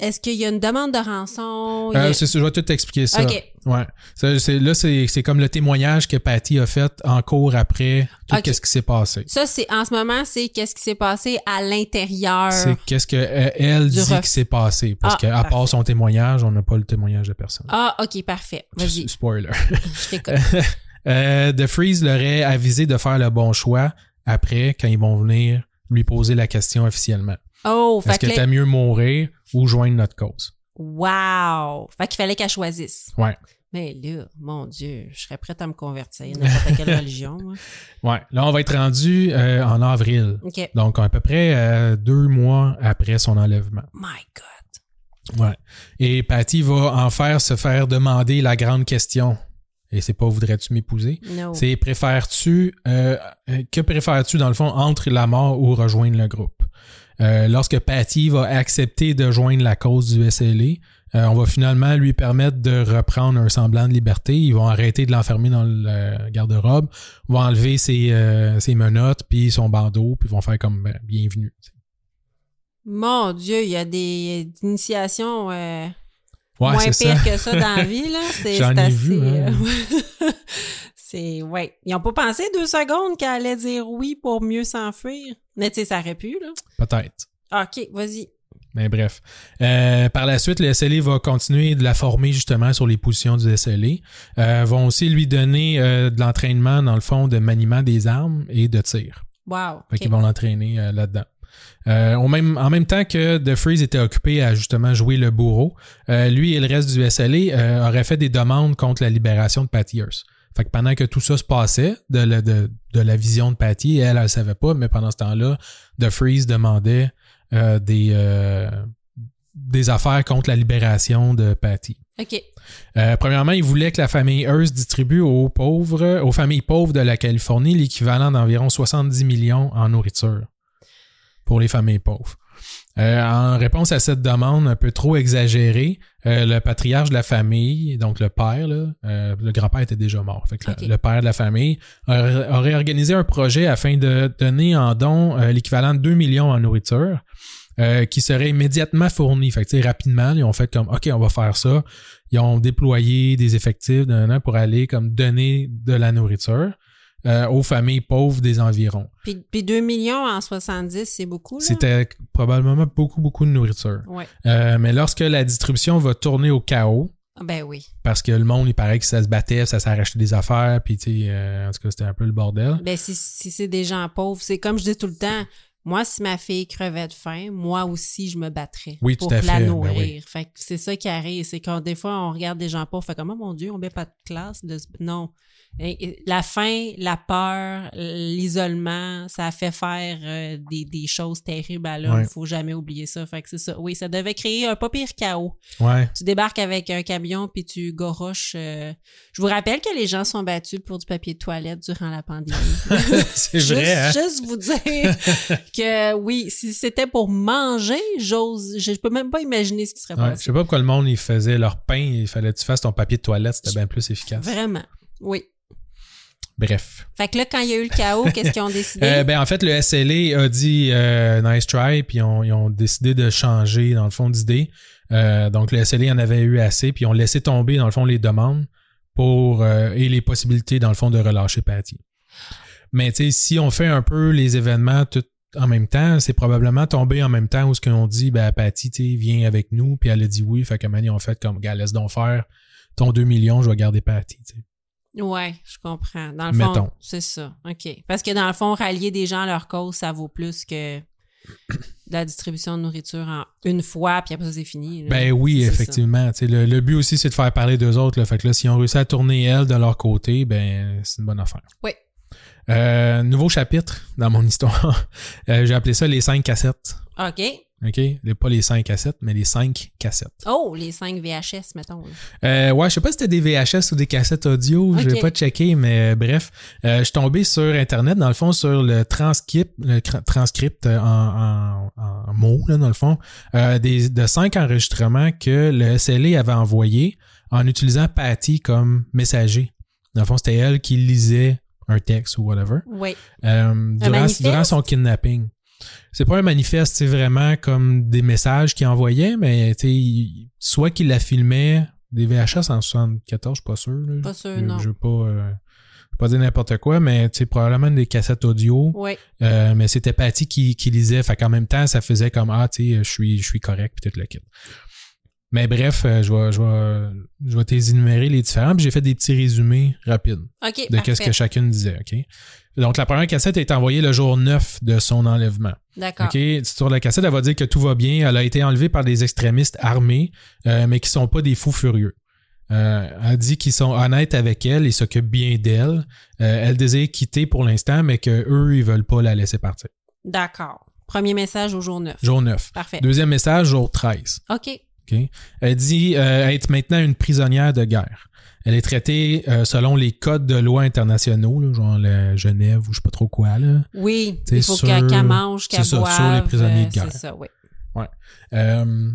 est-ce qu'il y a une demande de rançon? A- Euh, c'est je vais tout expliquer ça. OK. Ouais. C'est- là, c'est c'est comme le témoignage que Patty a fait en cours après tout ce qui s'est passé. Ça, c'est en ce moment, c'est qu'est-ce qui s'est passé à l'intérieur. C'est qu'est-ce que euh, elle dit ref- qui s'est passé. Parce Ah, qu'à part son témoignage, on n'a pas le témoignage de personne. Ah, OK, parfait. Vas-y, Spoiler. je t'écoute. Euh, The Freeze leur avisé de faire le bon choix après, quand ils vont venir lui poser la question officiellement. Oh, Est-ce fait que t'as mieux mourir ou joindre notre cause? Wow! Fait qu'il fallait qu'elle choisisse. Ouais. Mais là, mon Dieu, je serais prête à me convertir, n'importe quelle religion. moi. Ouais. Là, on va être rendu euh, en avril. OK. Donc, à peu près euh, deux mois après son enlèvement. My God. Ouais. Et Patty va en faire se faire demander la grande question. Et c'est pas voudrais-tu m'épouser? No. C'est préfères-tu euh, euh, que préfères-tu dans le fond entre la mort ou rejoindre le groupe? Euh, lorsque Patty va accepter de joindre la cause du SLA, euh, on va finalement lui permettre de reprendre un semblant de liberté. Ils vont arrêter de l'enfermer dans le garde-robe, vont enlever ses, euh, ses menottes puis son bandeau, puis vont faire comme ben, bienvenue. Mon Dieu, il y a des initiations euh, Ouais, moins ça. que ça dans la vie. là. C'est assez, vu, hein. euh, c'est... Ouais. Ils ont pas pensé deux secondes qu'elle allait dire oui pour mieux s'enfuir. Mais tu sais, ça aurait pu, là. Peut-être. OK, vas-y. Mais bref. Euh, par la suite, le SLA va continuer de la former justement sur les positions du SLA. Euh, vont aussi lui donner euh, de l'entraînement, dans le fond, de maniement des armes et de tir. Wow. Fait qu'ils vont l'entraîner là-dedans. Euh, au même, en même temps que The Freeze était occupé à justement jouer le bourreau, euh, lui et le reste du SLA euh, auraient fait des demandes contre la libération de Patty Hearst. Fait que pendant que tout ça se passait, de, la- de, de la vision de Patty, elle, elle ne savait pas, mais pendant ce temps-là, The Freeze demandait euh, des, euh, des affaires contre la libération de Patty. OK. Euh, premièrement, il voulait que la famille Hearst distribue aux pauvres, aux familles pauvres de la Californie l'équivalent d'environ 70 millions en nourriture pour les familles pauvres. Euh, en réponse à cette demande un peu trop exagérée, euh, le patriarche de la famille, donc le père, là, euh, le grand-père était déjà mort. Fait que le- père de la famille aurait, organisé un projet afin de donner en don euh, l'équivalent de 2 millions en nourriture. euh, qui serait immédiatement fourni. Fait que, rapidement, ils ont fait comme OK, on va faire ça. Ils ont déployé des effectifs nan, nan, pour aller comme donner de la nourriture euh, aux familles pauvres des environs. Puis, puis 2 millions en 70, c'est beaucoup? C'était probablement beaucoup, beaucoup de nourriture. Ouais. Euh, mais lorsque la distribution va tourner au chaos, Ah, Ben oui. parce que le monde, il paraît que ça se battait, ça racheté des affaires, puis tu sais, euh, en tout cas, c'était un peu le bordel. Ben, si, si c'est des gens pauvres, c'est comme je dis tout le temps, moi, si ma fille crevait de faim, moi aussi, je me battrais Oui, tout pour à la fait, ben nourrir. oui. Fait que c'est ça qui arrive, c'est quand des fois, on regarde des gens pauvres, fait comme, oh mon Dieu, on met pas de classe. De... Non. La faim, la peur, l'isolement, ça a fait faire euh, des, des choses terribles à l'homme. Ouais. Faut jamais oublier ça. Fait que c'est ça. Oui, ça devait créer un pas pire chaos. Ouais. Tu débarques avec un camion puis tu goroches. euh, Je vous rappelle que les gens sont battus pour du papier de toilette durant la pandémie. C'est juste, vrai, hein? juste vous dire que oui, si c'était pour manger, j'ose, je peux même pas imaginer ce qui serait Ouais, je sais pas pourquoi le monde, il faisait leur pain, il fallait que tu fasses ton papier de toilette, c'était bien plus efficace. Vraiment. Oui. Bref. Fait que là, quand il y a eu le chaos, qu'est-ce qu'ils ont décidé? Euh, ben, en fait, le SLA a dit euh, nice try, puis ils ont, ils ont décidé de changer, dans le fond, d'idée. Euh, donc, le SLA en avait eu assez, puis ils ont laissé tomber, dans le fond, les demandes pour euh, et les possibilités, dans le fond, de relâcher Patty. Mais, tu sais, si on fait un peu les événements tout en même temps, c'est probablement tombé en même temps où ce qu'on dit, ben, Patty, tu viens avec nous, puis elle a dit oui, fait que, man, ils ont fait comme, gars, laisse donc faire ton 2 millions, je vais garder Patty. Ouais, je comprends. Dans le Mettons. fond, c'est ça. OK. Parce que dans le fond, rallier des gens à leur cause, ça vaut plus que de la distribution de nourriture en une fois, puis après ça, c'est fini. là. Ben oui, effectivement. Le, le but aussi, c'est de faire parler d'eux autres. Là. Fait que là, si on réussit à tourner elles de leur côté, ben c'est une bonne affaire. Oui. Euh, nouveau chapitre dans mon histoire. Euh, J'ai appelé ça les cinq cassettes. OK. OK? Les- Pas les cinq cassettes, mais les cinq cassettes. Oh, les 5 VHS, mettons. Euh, ouais, je sais pas si c'était des VHS ou des cassettes audio, je Ok. vais pas checker, mais euh, bref, euh, je suis tombé sur Internet, dans le fond, sur le transcript, le transcript en, en, en mots, là, dans le fond, des, de cinq enregistrements que le SLA avait envoyés en utilisant Patty comme messager. Dans le fond, c'était elle qui lisait un texte ou whatever. Oui. Durant son kidnapping. C'est pas un manifeste, c'est vraiment comme des messages qu'il envoyait, mais soit qu'il la filmait des VHS en 74, je suis pas sûr. là. Pas sûr, je, non. Je veux pas, euh, je veux pas dire n'importe quoi, mais sais, probablement des cassettes audio. Oui. Euh, mais c'était Patty qui, qui lisait. Fait qu'en même temps, ça faisait comme Ah, tu sais, je suis, je suis correct, puis tout le kit. Mais bref, euh, je vais, je vais, je vais t'énumérer les différents, puis j'ai fait des petits résumés rapides de qu'est-ce parfait. que chacune disait, OK? Donc, la première cassette est envoyée le jour 9 de son enlèvement. D'accord. Sur la cassette, elle va dire que tout va bien. Elle a été enlevée par des extrémistes armés, euh, mais qui sont pas des fous furieux. Euh, elle dit qu'ils sont honnêtes avec elle et s'occupent bien d'elle. Euh, elle désire quitter pour l'instant, mais que eux, ils veulent pas la laisser partir. D'accord. Premier message au jour 9. Jour 9. Parfait. Deuxième message, jour 13. OK. Elle dit euh, être maintenant une prisonnière de guerre. Elle est traitée euh, selon les codes de loi internationaux, là, genre la Genève ou je sais pas trop quoi. Là. Oui. T'sais, Il faut qu'elle mange, qu'elle c'est ça, boive. sur les prisonniers de euh, guerre. C'est ça, oui. Euh,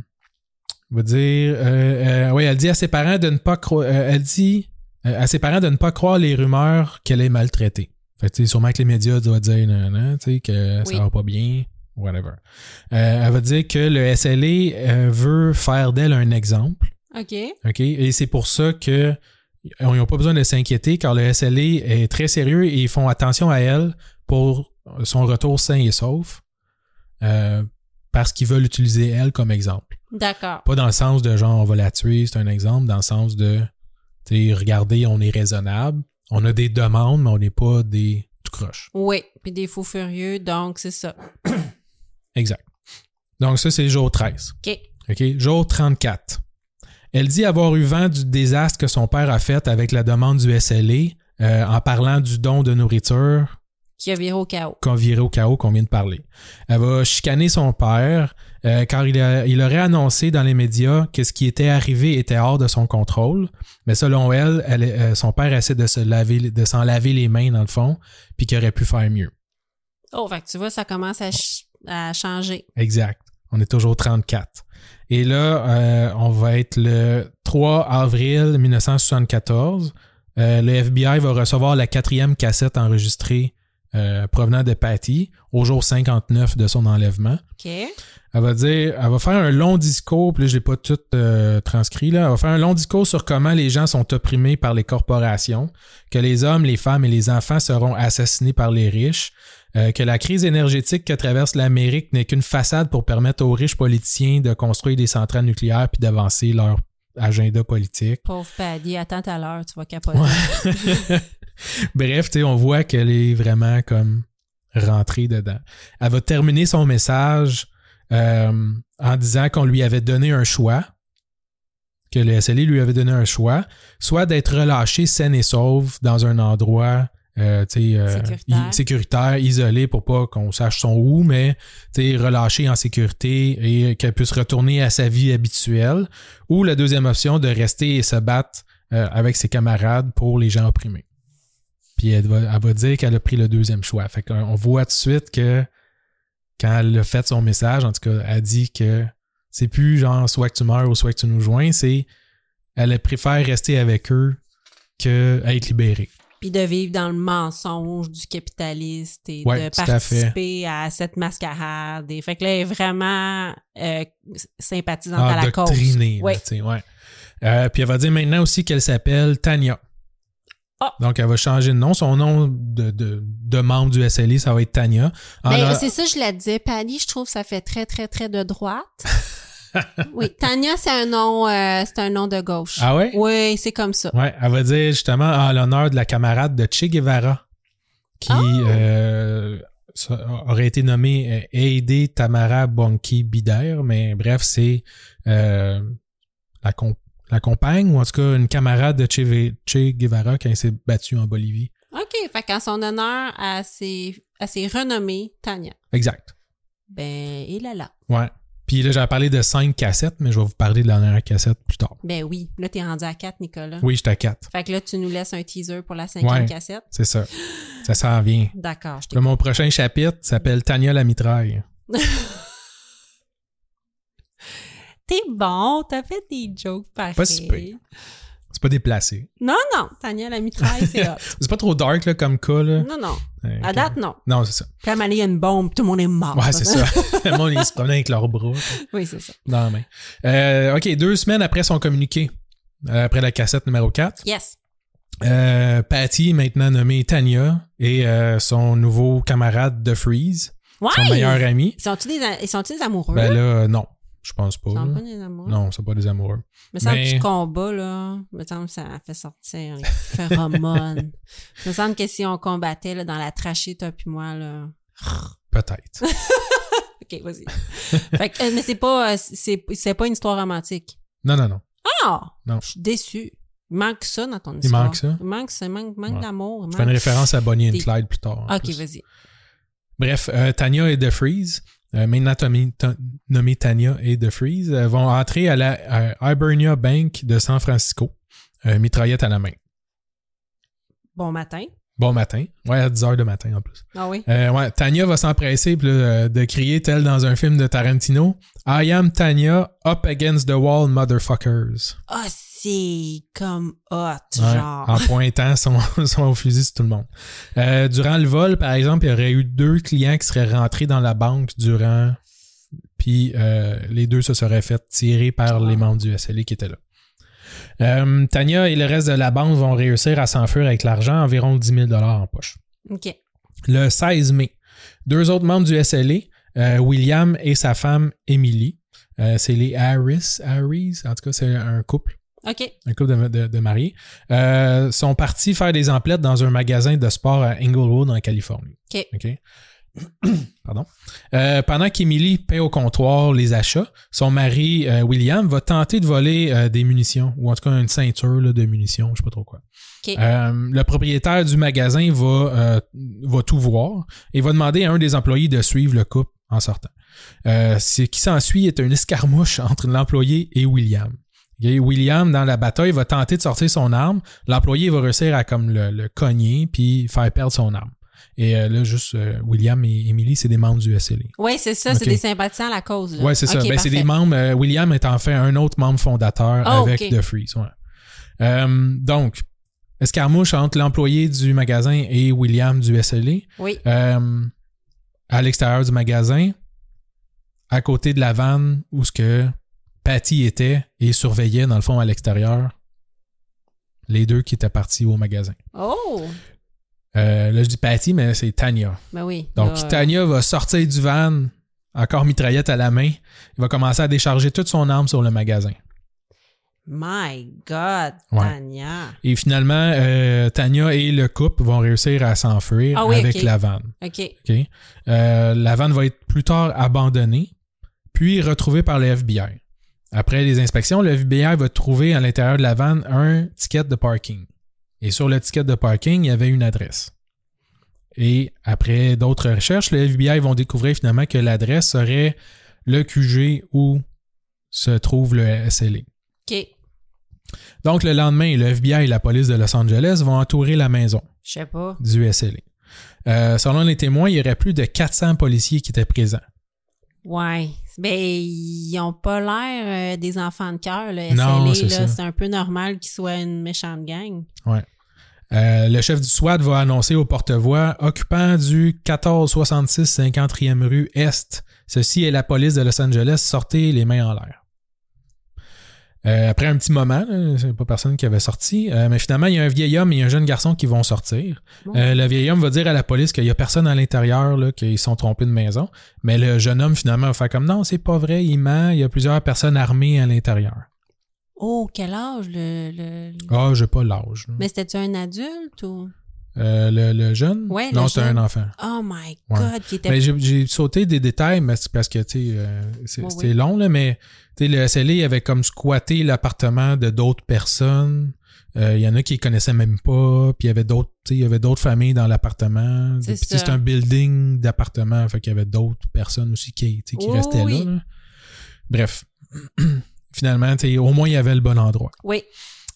on va dire, oui, elle dit à ses parents de ne pas croire, elle dit à ses parents de ne pas croire les rumeurs qu'elle est maltraitée. Fait que, sûrement que les médias doivent dire non, non, tu sais, que Oui. ça va pas bien, whatever. Euh, elle va dire que le SLA euh, veut faire d'elle un exemple. OK. OK? Et c'est pour ça que ils n'ont pas besoin de s'inquiéter car le SLA est très sérieux et ils font attention à elle pour son retour sain et sauf euh, parce qu'ils veulent utiliser elle comme exemple. D'accord. Pas dans le sens de genre on va la tuer, c'est un exemple, dans le sens de regardez, on est raisonnable, on a des demandes, mais on n'est pas des tout croche. Oui. Puis des fous furieux, donc c'est ça. Exact. Donc ça, c'est jour 13. OK. OK? Jour 34. Elle dit avoir eu vent du désastre que son père a fait avec la demande du SLA euh, en parlant du don de nourriture Qui a viré au chaos. qu'on virait au chaos qu'on vient de parler. Elle va chicaner son père euh, car il, a- il aurait annoncé dans les médias que ce qui était arrivé était hors de son contrôle. Mais selon elle, elle euh, son père essaie de se laver, de s'en laver les mains dans le fond, puis qu'il aurait pu faire mieux. Oh, fait que tu vois, ça commence à, à changer. Exact. On est toujours 34. Et là, euh, on va être le 3 avril 1974. Euh, le FBI va recevoir la quatrième cassette enregistrée euh, provenant de Patty au jour 59 de son enlèvement. OK. Elle va dire, elle va faire un long discours, puis là, je l'ai pas tout euh, transcrit, là. Elle va faire un long discours sur comment les gens sont opprimés par les corporations, que les hommes, les femmes et les enfants seront assassinés par les riches, euh, que la crise énergétique que traverse l'Amérique n'est qu'une façade pour permettre aux riches politiciens de construire des centrales nucléaires puis d'avancer leur agenda politique. Pauvre Paddy, attends à l'heure, tu vas capoter. Bref, tu sais, on voit qu'elle est vraiment comme rentrée dedans. Elle va terminer son message euh, en disant qu'on lui avait donné un choix, que le SLI lui avait donné un choix, soit d'être relâché saine et sauve dans un endroit euh, euh, Sécuritaire. sécuritaire, isolé pour pas qu'on sache son où, mais relâché en sécurité et qu'elle puisse retourner à sa vie habituelle. Ou la deuxième option, de rester et se battre euh, avec ses camarades pour les gens opprimés. Puis elle va, elle va dire qu'elle a pris le deuxième choix. Fait qu'on voit tout de suite que quand elle a fait son message, en tout cas, elle dit que c'est plus genre soit que tu meurs ou soit que tu nous joins, c'est elle préfère rester avec eux que être libérée. Puis de vivre dans le mensonge du capitaliste et Ouais, de à participer à, cette mascarade. Et fait que là, elle est vraiment euh, sympathisante à la cause. Là, Oui. tu sais, ouais. Euh, puis elle va dire maintenant aussi qu'elle s'appelle Tania. Ah. Donc, elle va changer de nom. Son nom de, de, de membre du SLI, ça va être Tania. En Ben, c'est ça, je la disais. Paddy, je trouve que ça fait très, très, très de droite. oui, Tania, c'est un nom, euh, c'est un nom de gauche. Ah ouais? Oui, c'est comme ça. Ouais, elle va dire justement en l'honneur de la camarade de Che Guevara, qui Oh! euh, aurait été nommée euh, Heidi Tamara Bonki Bider, mais bref, c'est euh, la, com- la compagne, ou en tout cas une camarade de che, Guevara quand il s'est battu en Bolivie. OK, fait qu'en son honneur, à ses, à ses renommées, Tania. Exact. Ben, et là là. Ouais. Puis là, j'avais parlé de cinq cassettes, mais je vais vous parler de la dernière cassette plus tard. Ben oui, là, t'es rendu à 4, Nicolas. Oui, j'étais à quatre. Fait que là, tu nous laisses un teaser pour la cinquième Ouais. cassette. C'est ça. Ça s'en vient. D'accord, je Là, mon prochain chapitre s'appelle Tania la mitraille. T'es bon, t'as fait des jokes pareils. Pas si. C'est pas déplacé. Non, non, Tania la mitraille, c'est hot. C'est pas trop dark là, comme cas. Là. Non, non. À date, non. Non, c'est ça. Moment donné, il y a une bombe, tout le monde est mort. Ouais, c'est ça. Le monde, ils se promenaient avec leurs bras oui, c'est ça. dans la main. Euh, OK, deux semaines après son communiqué, euh, après la cassette numéro 4, Yes. euh, Patty, maintenant nommée Tania, et euh, son nouveau camarade de Freeze, Ouais! son meilleur ami. Ils sont-ils des, sont-ils des amoureux? Ben là, non, je pense pas. Pas des amoureux? Non, c'est pas des amoureux. Me semble Mais- du combat, là, me semble que ça fait sortir les phéromones. me semble que si on combattait là, dans la trachée, toi puis moi, là. Peut-être. OK, vas-y. euh, mais c'est pas, euh, c'est, pas une histoire romantique. Non, non, non. Ah! Non. Je suis déçue. Il manque ça dans ton histoire. manque ça? Il manque ça. Il manque, manque Ouais. d'amour. il Je fais une référence à Bonnie and Clyde plus tard. OK, vas-y. Bref, euh, Tanya et The Freeze, maintenant nommée ta- nommée Tanya et The Freeze, euh, vont entrer à la à Hibernia Bank de San Francisco, euh, mitraillette à la main. Bon matin. Bon matin. Ouais, à 10 heures de matin en plus. Ah oui? Euh, ouais, Tanya va s'empresser euh, de crier, tel dans un film de Tarantino, I am Tanya, up against the wall, motherfuckers. Ah, c'est comme hot, Ouais, genre. en pointant son, son fusil sur tout le monde. Euh, durant le vol, par exemple, il y aurait eu deux clients qui seraient rentrés dans la banque durant, puis euh, les deux se seraient fait tirer par les membres du SLI qui étaient là. Euh, Tania et le reste de la banque vont réussir à s'enfuir avec l'argent, environ 10 000 en poche. OK. Le 16 mai, deux autres membres du SLA, euh, William et sa femme Emily, c'est les Harris, Harris, en tout cas c'est un couple, OK. un couple de, de- de mariés, euh, sont partis faire des emplettes dans un magasin de sport à Inglewood en Californie. OK. OK? Pardon. Euh, pendant qu'Emily paie au comptoir les achats, son mari euh, William va tenter de voler des munitions, ou en tout cas une ceinture là, de munitions, je sais pas trop quoi. Le propriétaire du magasin va, va tout voir et va demander à un des employés de suivre le couple en sortant. Ce qui s'ensuit est une escarmouche entre l'employé et William. William, dans la bataille, va tenter de sortir son arme. L'employé va réussir à comme le, le cogner puis faire perdre son arme. Et euh, là, juste euh, William et Emily, c'est des membres du SLA. Oui, c'est ça, c'est des sympathisants à la cause. Ouais, c'est ça. Ben, c'est des membres. euh, William est en fait un autre membre fondateur Oh, avec ok. The Freeze. ouais. Donc, escarmouche entre l'employé du magasin et William du SLA. Oui. Euh, à l'extérieur du magasin, à côté de la vanne où ce que Patty était et surveillait dans le fond à l'extérieur les deux qui étaient partis au magasin. Oh! Euh, là, je dis Patty, mais c'est Tanya. Ben oui. Donc, Là, Tanya va sortir du van, encore mitraillette à la main. Il va commencer à décharger toute son arme sur le magasin. My God, Ouais. Tania. Et finalement, euh, Tanya et le couple vont réussir à s'enfuir Ah oui, avec la vanne. OK. OK? Euh, la vanne va être plus tard abandonnée, puis retrouvée par le FBI. Après les inspections, le FBI va trouver à l'intérieur de la vanne un ticket de parking. Et sur le ticket de parking, il y avait une adresse. Et après d'autres recherches, le FBI vont découvrir finalement que l'adresse serait le QG où se trouve le SLA. OK. Donc le lendemain, le FBI et la police de Los Angeles vont entourer la maison Je sais pas. du SLA. Euh, selon les témoins, il y aurait plus de 400 policiers qui étaient présents. Ouais. Ben, ils ont pas l'air euh, des enfants de cœur. Non, SLA, c'est là. ça. C'est un peu normal qu'ils soient une méchante gang. Euh, le chef du SWAT va annoncer au porte-voix occupant du 1466 50e rue Est. Ceci est la police de Los Angeles. Sortez les mains en l'air. Euh, après un petit moment, c'est pas personne qui avait sorti, euh, mais finalement, il y a un vieil homme et un jeune garçon qui vont sortir. Bon. Euh, le vieil homme va dire à la police qu'il y a personne à l'intérieur, qu'ils sont trompés de maison. Mais le jeune homme, finalement, va faire comme non, c'est pas vrai, il ment, il y a plusieurs personnes armées à l'intérieur. Oh, quel âge, le... le- Ah, j'ai pas l'âge. Mais c'était-tu un adulte ou... Euh, le, le jeune? Ouais, non, c'était un enfant. Oh my Ouais. God, qui était... Mais j'ai, sauté des détails mais c'est parce que tu sais, euh, Ouais, c'était oui. long, là, mais le SLA avait comme squatté l'appartement de d'autres personnes. Euh, Il y en a qui ne connaissaient même pas. Puis il y avait d'autres, il y avait d'autres familles dans l'appartement. C'est un building d'appartements. Fait qu'il y avait d'autres personnes aussi qui, qui Oui, restaient oui. là, là. Bref. Finalement, au moins il y avait le bon endroit. Oui.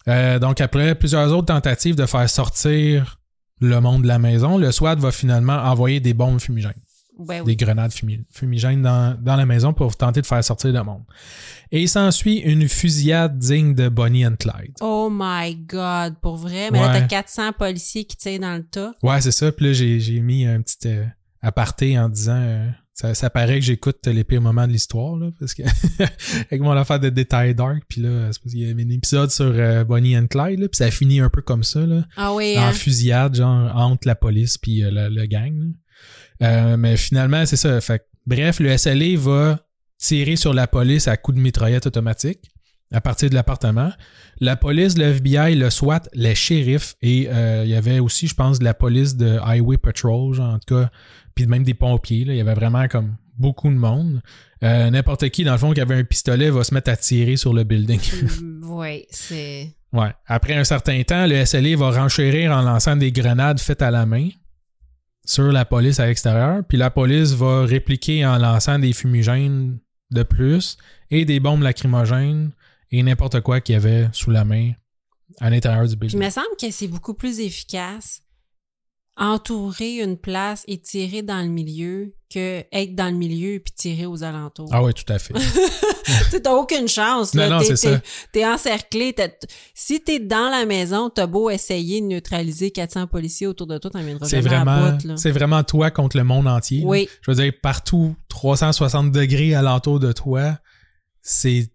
Euh, donc après plusieurs autres tentatives de faire sortir le monde de la maison, le SWAT va finalement envoyer des bombes fumigènes Ben des grenades fumi- fumigènes dans, dans la maison pour tenter de faire sortir le monde. Et il s'ensuit une fusillade digne de Bonnie and Clyde. Oh my God, pour vrai? Mais là, t'as 400 policiers qui tirent dans le tas. Ouais, c'est ça. Puis là, j'ai, mis un petit euh, aparté en disant euh, ça, ça paraît que j'écoute les pires moments de l'histoire, là, parce que avec mon affaire de détails dark, puis là, c'est parce qu'il y avait un épisode sur euh, Bonnie and Clyde, là, puis ça finit un peu comme ça, là. Ah oui, en hein? fusillade, genre entre la police puis euh, le, le gang. là. Euh, mais finalement, c'est ça. Fait bref, le SLA va tirer sur la police à coups de mitraillette automatique à partir de l'appartement. La police, le FBI, le SWAT, les shérifs et euh, il y avait aussi, je pense, de la police de Highway Patrol, genre, en tout cas, puis même des pompiers. là. Il y avait vraiment comme beaucoup de monde. Euh, N'importe qui, dans le fond, qui avait un pistolet va se mettre à tirer sur le building. Mm, ouais, c'est... Ouais. Après un certain temps, le SLA va renchérir en lançant des grenades faites à la main sur la police à l'extérieur. Puis la police va répliquer en lançant des fumigènes de plus et des bombes lacrymogènes et n'importe quoi qu'il y avait sous la main à l'intérieur du Puis il building. me semble que c'est beaucoup plus efficace entourer une place et tirer dans le milieu que être dans le milieu puis tirer aux alentours. Ah oui, tout à fait. tu sais, t'as aucune chance. Non, Là. non, T'es- c'est t'es- ça. T'es encerclé. Si t'es dans la maison, t'as beau essayer de neutraliser 400 policiers autour de toi, t'en viendras C'est vraiment, c'est vraiment toi contre le monde entier. là. Oui, Je veux dire, partout, 360 degrés alentour de toi, c'est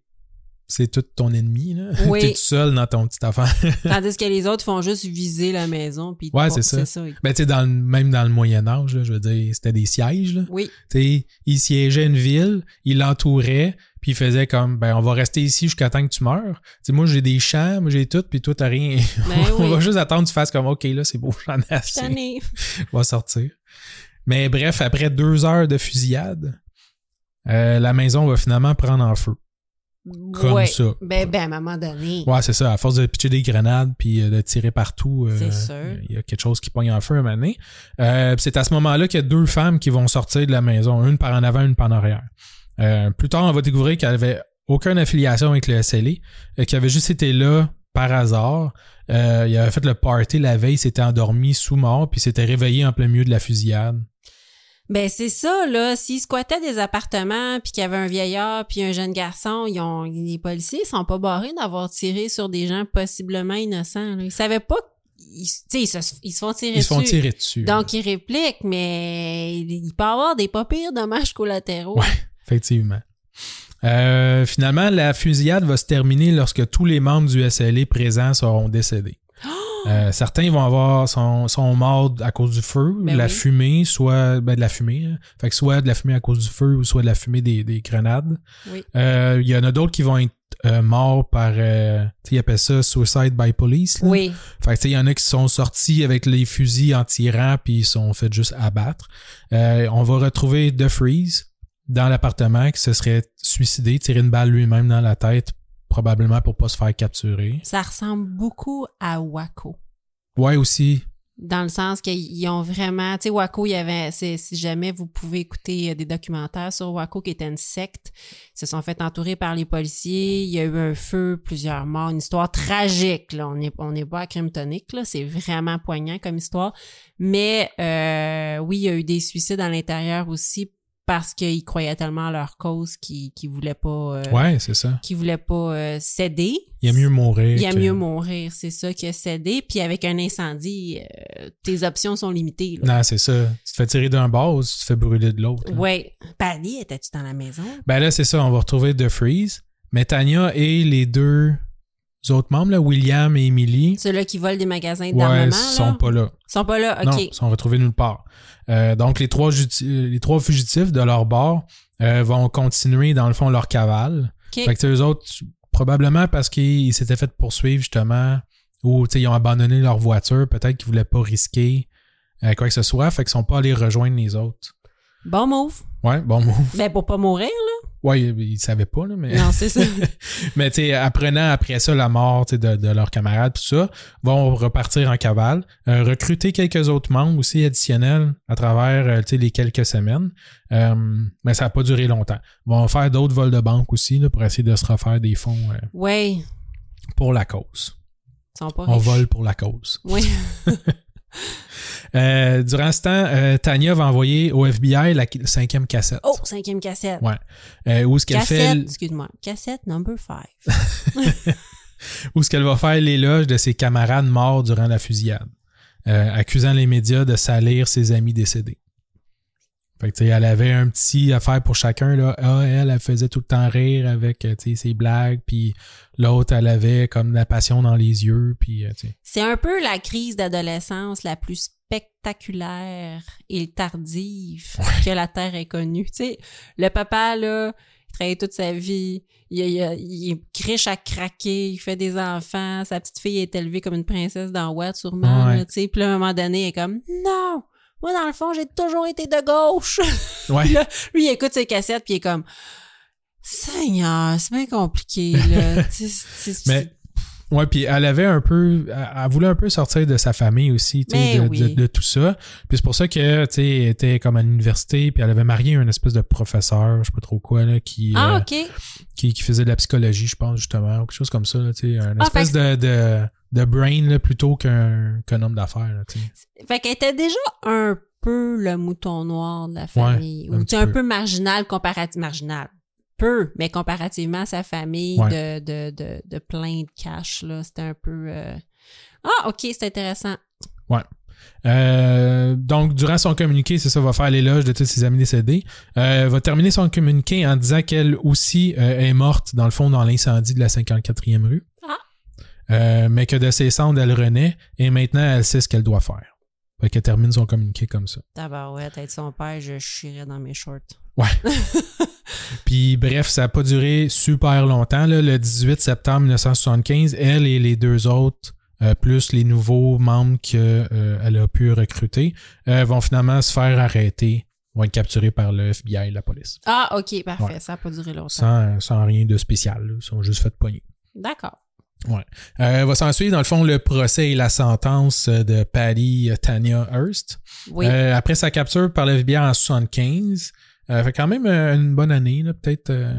c'est tout ton ennemi. Là. Oui. T'es tout seul dans ton petite affaire. tandis que les autres font juste viser la maison. Puis Ouais, c'est ça. ça. Ben, tu sais, dans le- même dans le Moyen-Âge, je veux dire, c'était des sièges. Là. Oui, Tu sais, il siégeait une ville, il l'entourait, puis il faisait comme, ben, on va rester ici jusqu'à temps que tu meurs. Tu sais, moi, j'ai des champs, moi, j'ai tout, puis toi, t'as rien. Ben on oui. va juste attendre que tu fasses comme, OK, là, c'est beau, j'en ai assez. Tanné. va sortir. Mais bref, après deux heures de fusillade, euh, la maison va finalement prendre en feu. Comme ouais. ça. Ben, ben, à un moment donné. Ouais, c'est ça. À force de pitcher des grenades puis euh, de tirer partout, euh, il y a quelque chose qui pogne en feu un moment donné. Euh, c'est à ce moment-là qu'il y a deux femmes qui vont sortir de la maison, une par en avant, une par en arrière. Euh, plus tard, on va découvrir qu'elle avait aucune affiliation avec le SLA, euh, qu'elle avait juste été là par hasard. Il avait fait le party la veille, s'était endormi sous mort, puis s'était réveillé en plein milieu de la fusillade. Ben c'est ça là, s'ils squattaient des appartements puis qu'il y avait un vieillard puis un jeune garçon, ils ont les policiers sont pas barrés d'avoir tiré sur des gens possiblement innocents. là. Ils savaient pas ils, ils, se, ils se font tirer Ils se font dessus. tirer dessus. Donc ils répliquent mais il peut y avoir des pas pires dommages collatéraux. Ouais. Effectivement. Euh, finalement, la fusillade va se terminer lorsque tous les membres du SLA présents seront décédés. Euh, certains vont avoir sont, sont morts à cause du feu, Ben de la oui. fumée, soit ben, de la fumée. hein. Fait que soit de la fumée à cause du feu ou soit de la fumée des, des grenades. Oui. Euh, Il y en a d'autres qui vont être euh, morts par euh, ils appellent ça suicide by police. là. Oui. Fait que, il y en a qui sont sortis avec les fusils en tirant puis ils sont fait juste abattre. Euh, on va retrouver Freeze dans l'appartement qui se serait suicidé, tiré une balle lui-même dans la tête, probablement pour pas se faire capturer. Ça ressemble beaucoup à Waco. Ouais, aussi. Dans le sens qu'ils ont vraiment, tu sais, Waco, il y avait, si jamais vous pouvez écouter euh, des documentaires sur Waco, qui était une secte, ils se sont fait entourer par les policiers, il y a eu un feu, plusieurs morts, une histoire tragique, là, on n'est on n'est pas à crime tonique, là, c'est vraiment poignant comme histoire, mais euh, oui, il y a eu des suicides à l'intérieur aussi parce qu'ils croyaient tellement à leur cause qu'ils qu'ils voulaient pas, euh, Ouais, c'est ça. qu'ils voulaient pas euh, céder. Il y a mieux mourir. Il y a que- mieux mourir, c'est ça, que céder. Puis avec un incendie, euh, tes options sont limitées. Là. Non, c'est ça. Tu te fais tirer d'un bord ou tu te fais brûler de l'autre. Ouais. Paddy, étais-tu dans la maison? Ben là, c'est ça. On va retrouver De Freeze. Mais Tanya et les deux autres membres, là, William et Emily, Ceux-là qui volent des magasins ouais, d'armement, sont là? pas là. sont pas là, Non, OK. ils sont retrouvés nulle part. Euh, donc, les trois, juti- les trois fugitifs de leur bord euh, vont continuer, dans le fond, leur cavale. Fait que eux autres, probablement parce qu'ils s'étaient fait poursuivre, justement, ou tu sais, ils ont abandonné leur voiture, peut-être qu'ils voulaient pas risquer euh, quoi que ce soit, fait qu'ils sont pas allés rejoindre les autres. Bon move. Ouais, bon move. Ben, pour pas mourir, là. Ouais, ils, ils savaient pas, là, mais... Non, c'est ça. Mais tu sais, apprenant après ça la mort de, de leurs camarades, tout ça, vont repartir en cavale, euh, recruter quelques autres membres aussi additionnels à travers euh, tu sais, les quelques semaines. Euh, mais ça n'a pas duré longtemps. Ils vont faire d'autres vols de banque aussi là, pour essayer de se refaire des fonds ouais. Ils pour la cause. sont pas On riches. vole pour la cause. Oui. Euh, durant ce temps, euh, Tania va envoyer au FBI la qui- cinquième cassette. Oh, cinquième cassette. Ouais. Euh, où ce qu'elle fait Cassette, excuse-moi. Cassette number five. où ce qu'elle va faire l'éloge de ses camarades morts durant la fusillade, euh, accusant les médias de salir ses amis décédés. Fait que, tu sais, elle avait un petit affaire pour chacun, là. Ah, elle, elle faisait tout le temps rire avec, euh, tu sais, ses blagues, puis l'autre, elle avait comme la passion dans les yeux, puis, euh, tu sais. C'est un peu la crise d'adolescence la plus spectaculaire et tardive que la Terre ait connue. Tu sais, le papa, là, il travaille toute sa vie, il, il, il est riche à craquer, il fait des enfants, sa petite fille est élevée comme une princesse dans Watt, sûrement. Puis là, à un moment donné, il est comme « Non! Moi, dans le fond, j'ai toujours été de gauche! » Ouais. Là, lui, il écoute ses cassettes, puis il est comme « Seigneur, c'est bien compliqué, là. Tu sais, c'est- Mais, ouais, puis elle avait un peu, elle, elle voulait un peu sortir de sa famille aussi, tu sais, Mais de, oui. de- de tout ça. Puis c'est pour ça que, tu sais, elle était comme à l'université, puis elle avait marié un espèce de professeur, je sais pas trop quoi, là, qui, Ah, euh, OK. qui, qui faisait de la psychologie, je pense, justement, ou quelque chose comme ça, là, tu sais, un Ah, espèce de, de, de brain, là, plutôt qu'un homme d'affaires. Fait qu'elle était déjà un peu le mouton noir de la famille. un ou sais, un peu. peu marginal comparativement. Marginal. Peu, mais comparativement à sa famille Ouais. de, de, de, de plein de cash, là. C'était un peu. euh, Ah, OK, c'est intéressant. Euh, donc, durant son communiqué, c'est ça, va faire l'éloge de tous ses amis décédés. Euh, va terminer son communiqué en disant qu'elle aussi euh, est morte, dans le fond, dans l'incendie de la 54e rue. Euh, mais que de ses cendres, elle renaît et maintenant, elle sait ce qu'elle doit faire. Fait qu'elle termine son communiqué comme ça. Tabarouette, être son père, je chierais dans mes shorts. Puis bref, ça n'a pas duré super longtemps. là. Le 18 septembre 1975, elle et les deux autres euh, plus les nouveaux membres qu'elle a pu recruter, euh, vont finalement se faire arrêter, vont être capturés par le FBI et la police. Ah, OK, parfait. Ouais. Ça n'a pas duré longtemps. Sans, sans rien de spécial. là. Ils sont juste fait pogner. D'accord. Euh, va s'ensuivre, dans le fond, le procès et la sentence euh, de Patty euh, Tanya Hearst. Oui. Euh, après sa capture par le FBI en 75, euh, fait quand même euh, une bonne année, là, peut-être euh,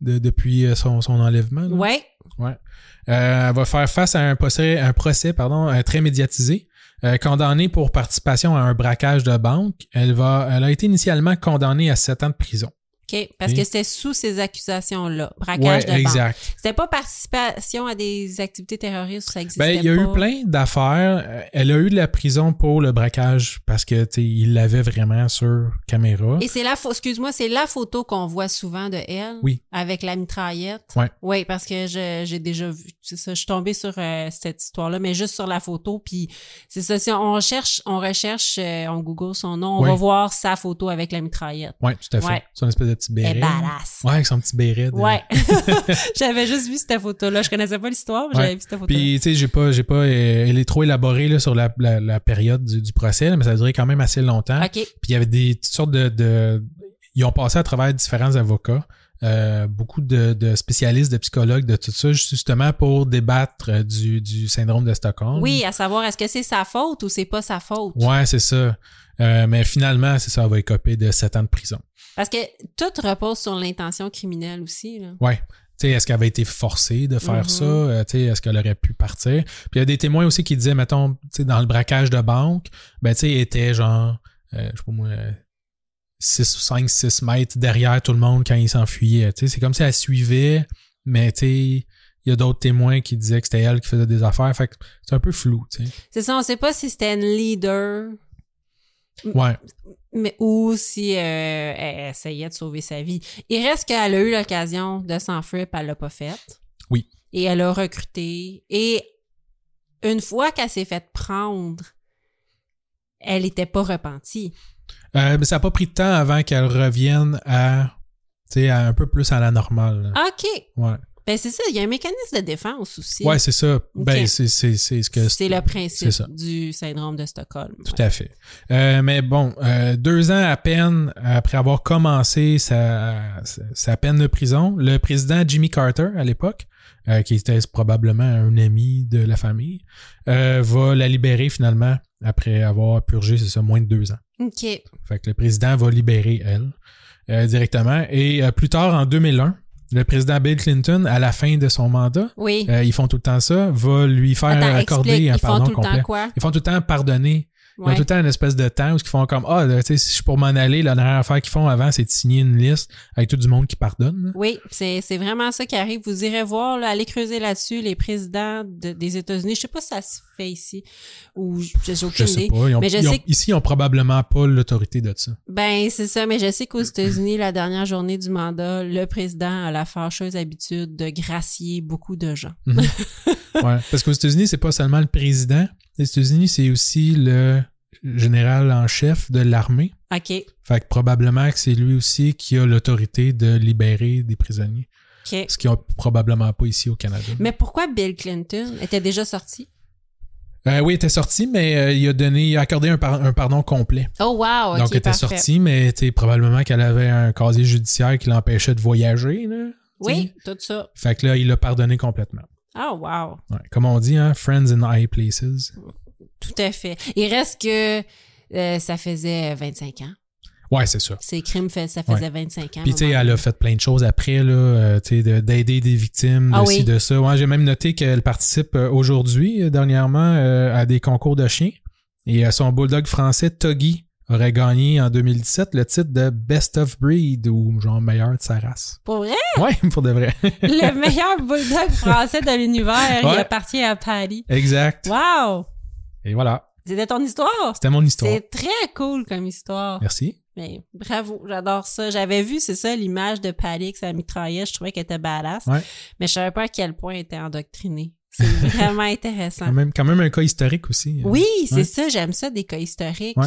de- depuis son, son enlèvement. là. ouais. Ouais. Euh, elle va faire face à un procès, un procès pardon, très médiatisé. Euh, condamnée pour participation à un braquage de banque, elle va, elle a été initialement condamnée à sept ans de prison. OK? Parce Oui. que c'était sous ces accusations-là. Braquage de banque. exact. C'était pas participation à des activités terroristes, ça existait Ben, il y a pas. eu plein d'affaires. Euh, Elle a eu de la prison pour le braquage parce que tu sais, il l'avait vraiment sur caméra. Et c'est la photo, excuse-moi, c'est la photo qu'on voit souvent de elle. Oui. Avec la mitraillette? Ouais. Oui, parce que j'ai déjà vu, c'est ça, je suis tombée sur euh, cette histoire-là, mais juste sur la photo. Puis c'est ça, si on recherche, on recherche, euh, on Google son nom, on Oui. va voir sa photo avec la mitraillette. Ouais, tout à fait. Ouais. C'est une espèce de petit Elle béret. badass. Ouais, avec son petit béret. de- Ouais. j'avais juste vu cette photo-là. Je connaissais pas l'histoire, mais Ouais. j'avais vu cette photo. Puis, tu sais, j'ai pas, j'ai pas, euh, elle est trop élaborée là, sur la, la, la période du, du procès, là, mais ça a duré quand même assez longtemps. OK. Puis il y avait des toutes sortes de, de- ils ont passé à travers différents avocats, euh, beaucoup de, de spécialistes, de psychologues, de tout ça, justement pour débattre euh, du, du syndrome de Stockholm. Oui, à savoir, est-ce que c'est sa faute ou c'est pas sa faute? Ouais, c'est ça. Euh, mais finalement, c'est ça, elle va écoper de 7 ans de prison. Parce que tout repose sur l'intention criminelle aussi. Là. Ouais. Tu sais, est-ce qu'elle avait été forcée de faire Mhm. ça? Euh, tu sais, est-ce qu'elle aurait pu partir? Puis il y a des témoins aussi qui disaient, mettons, tu sais, dans le braquage de banque, ben, tu sais, elle était genre, euh, je sais pas moi, 6 ou 5, 6 mètres derrière tout le monde quand il s'enfuyait. Tu sais, c'est comme si elle suivait, mais tu sais, il y a d'autres témoins qui disaient que c'était elle qui faisait des affaires. Fait que c'est un peu flou, tu sais. C'est ça, on sait pas si c'était une leader Ouais. Mais, ou si euh, elle essayait de sauver sa vie. Il reste qu'elle a eu l'occasion de s'enfuir, puis elle l'a pas faite. Oui. Et elle a recruté. Et une fois qu'elle s'est faite prendre, elle était pas repentie. Euh, mais ça n'a pas pris de temps avant qu'elle revienne à, tu sais, à un peu plus à la normale. là. OK. Ouais. Ben c'est ça, il y a un mécanisme de défense aussi. Ouais, c'est ça. Ben, c'est, c'est, c'est ce que c'est le principe du syndrome de Stockholm. Tout à fait. Euh, mais bon, euh, deux ans à peine après avoir commencé sa, sa, peine de prison, le président Jimmy Carter, à l'époque, euh, qui était probablement un ami de la famille, va la libérer finalement après avoir purgé, c'est ça, moins de deux ans. OK. Fait que le président va libérer elle directement. Et plus tard, en 2001, le président Bill Clinton, à la fin de son mandat, Oui. euh, ils font tout le temps ça, va lui faire Attends, accorder explique, un ils font pardon tout le complet. temps quoi? Ils font tout le temps pardonner. Ils ont tout le temps une espèce de temps où ils font comme Ah, tu sais, si je suis pour m'en aller, la dernière affaire qu'ils font avant, c'est de signer une liste avec tout du monde qui pardonne. là. Oui, c'est vraiment ça qui arrive. Vous irez voir, là, allez creuser là-dessus, les présidents de- des États-Unis. Je sais pas si ça se fait ici ou j'ai Je aucune sais idée. pas. Ils ont- Mais je ils ont- sais que- Ici, ils ont probablement pas l'autorité de ça. Ben, c'est ça, mais je sais qu'aux États-Unis, la dernière journée du mandat, le président a la fâcheuse habitude de gracier beaucoup de gens. Mhm. ouais. Parce qu'aux États-Unis, c'est pas seulement le président. Les États-Unis, c'est aussi le général en chef de l'armée. OK. Fait que probablement que c'est lui aussi qui a l'autorité de libérer des prisonniers. OK. Ce qu'ils ont probablement pas ici au Canada. Mais pourquoi Bill Clinton était déjà sorti? Euh, oui, il était sorti, mais euh, il a donné, il a accordé un, par- un pardon complet. Oh, wow! Donc, elle était parfait. sortie, mais probablement qu'elle avait un casier judiciaire qui l'empêchait de voyager. Là, Oui, tout ça. Fait que là, il l'a pardonné complètement. Oh, wow! Ouais. Comme on dit, hein, friends in high places. Tout à fait. Il reste que euh, ça faisait 25 ans. Ouais, c'est ça. Ces crimes, fait, ça faisait 25 ans. Puis, tu sais, elle a fait plein de choses après, là, euh, tu sais, de- d'aider des victimes, de Ah ci, oui. de ça. Ouais, j'ai même noté qu'elle participe euh, aujourd'hui, dernièrement, euh, à des concours de chiens. Et son bulldog français, Toggy, aurait gagné en 2017 le titre de Best of Breed ou genre meilleur de sa race. Pour vrai? Ouais, pour de vrai. Le meilleur bulldog français de l'univers, il appartient à Paris. exact. Wow! Et voilà. C'était ton histoire? C'était mon histoire. C'est très cool comme histoire. Merci. Mais bravo, j'adore ça. J'avais vu, c'est ça, l'image de Patty avec sa mitraillette. Je trouvais qu'elle était badass. Ouais. Mais je savais pas à quel point elle était endoctrinée. C'est vraiment intéressant. Quand même, quand même un cas historique aussi. hein. Oui, c'est ça. J'aime ça, des cas historiques. Ouais.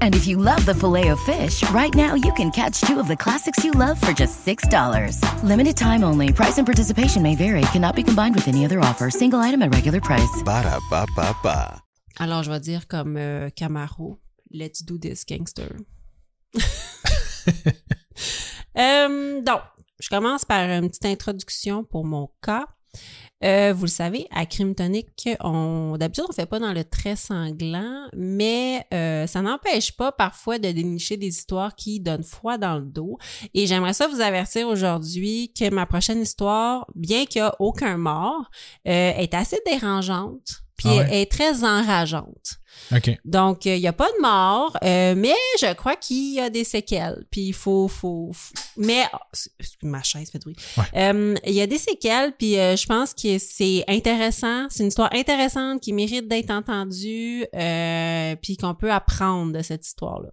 And if you love the filet of fish, right now you can catch two of the classics you love for just $6. Limited time only. Price and participation may vary. Cannot be combined with any other offer. Single item at regular price. Ba da ba ba ba. Alors, je vais dire comme euh, Camaro, let's do this, gangster. Euh, donc, je commence par une petite introduction pour mon cas. Euh, vous le savez, à Crime Tonic, on, d'habitude, on ne fait pas dans le très sanglant, mais euh, ça n'empêche pas parfois de dénicher des histoires qui donnent froid dans le dos. Et j'aimerais ça vous avertir aujourd'hui que ma prochaine histoire, bien qu'il n'y ait aucun mort, euh, est assez dérangeante, puis Ah ouais? est très enrageante. OK. Donc, il n'y a pas de mort, euh, mais je crois qu'il y a des séquelles. Puis il faut, faut, faut- Mais, oh, ma chaise fait bruit. Ouais. Euh, Il y a des séquelles, puis euh, je pense que c'est intéressant. C'est une histoire intéressante qui mérite d'être entendue, euh, puis qu'on peut apprendre de cette histoire-là.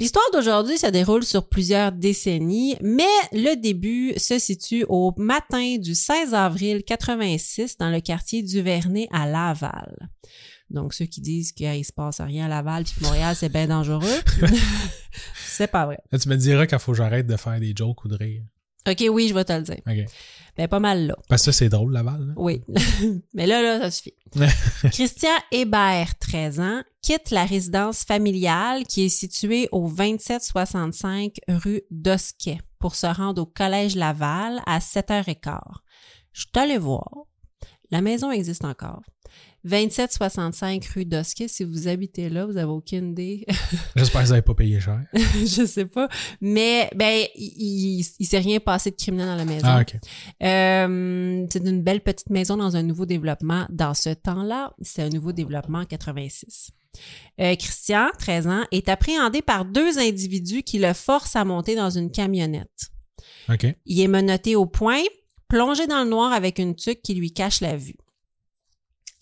L'histoire d'aujourd'hui se déroule sur plusieurs décennies, mais le début se situe au matin du 16 avril 86 dans le quartier du Vernet à Laval. Donc, ceux qui disent qu'il se passe rien à Laval puis que Montréal, c'est bien dangereux, c'est pas vrai. Là, tu me diras qu'il faut que j'arrête de faire des jokes ou de rire. OK, oui, je vais te le dire. OK. Ben, pas mal là. Parce que ça, c'est drôle, Laval. là. Oui. Mais là, là, ça suffit. Christian Hébert, 13 ans, quitte la résidence familiale qui est située au 2765 rue d'Osquet pour se rendre au Collège Laval à 7h15. Je suis allée voir. La maison existe encore. 2765 rue d'Osquet. Si vous habitez là, vous avez aucune idée. J'espère que vous n'avez pas payé cher. je sais pas. Mais, ben, il, il, il s'est rien passé de criminel dans la maison. Ah. Euh, c'est une belle petite maison dans un nouveau développement. Dans ce temps-là, c'est un nouveau développement en 86. Euh, Christian, 13 ans, est appréhendé par deux individus qui le forcent à monter dans une camionnette. Il est menotté au point, plongé dans le noir avec une tuque qui lui cache la vue.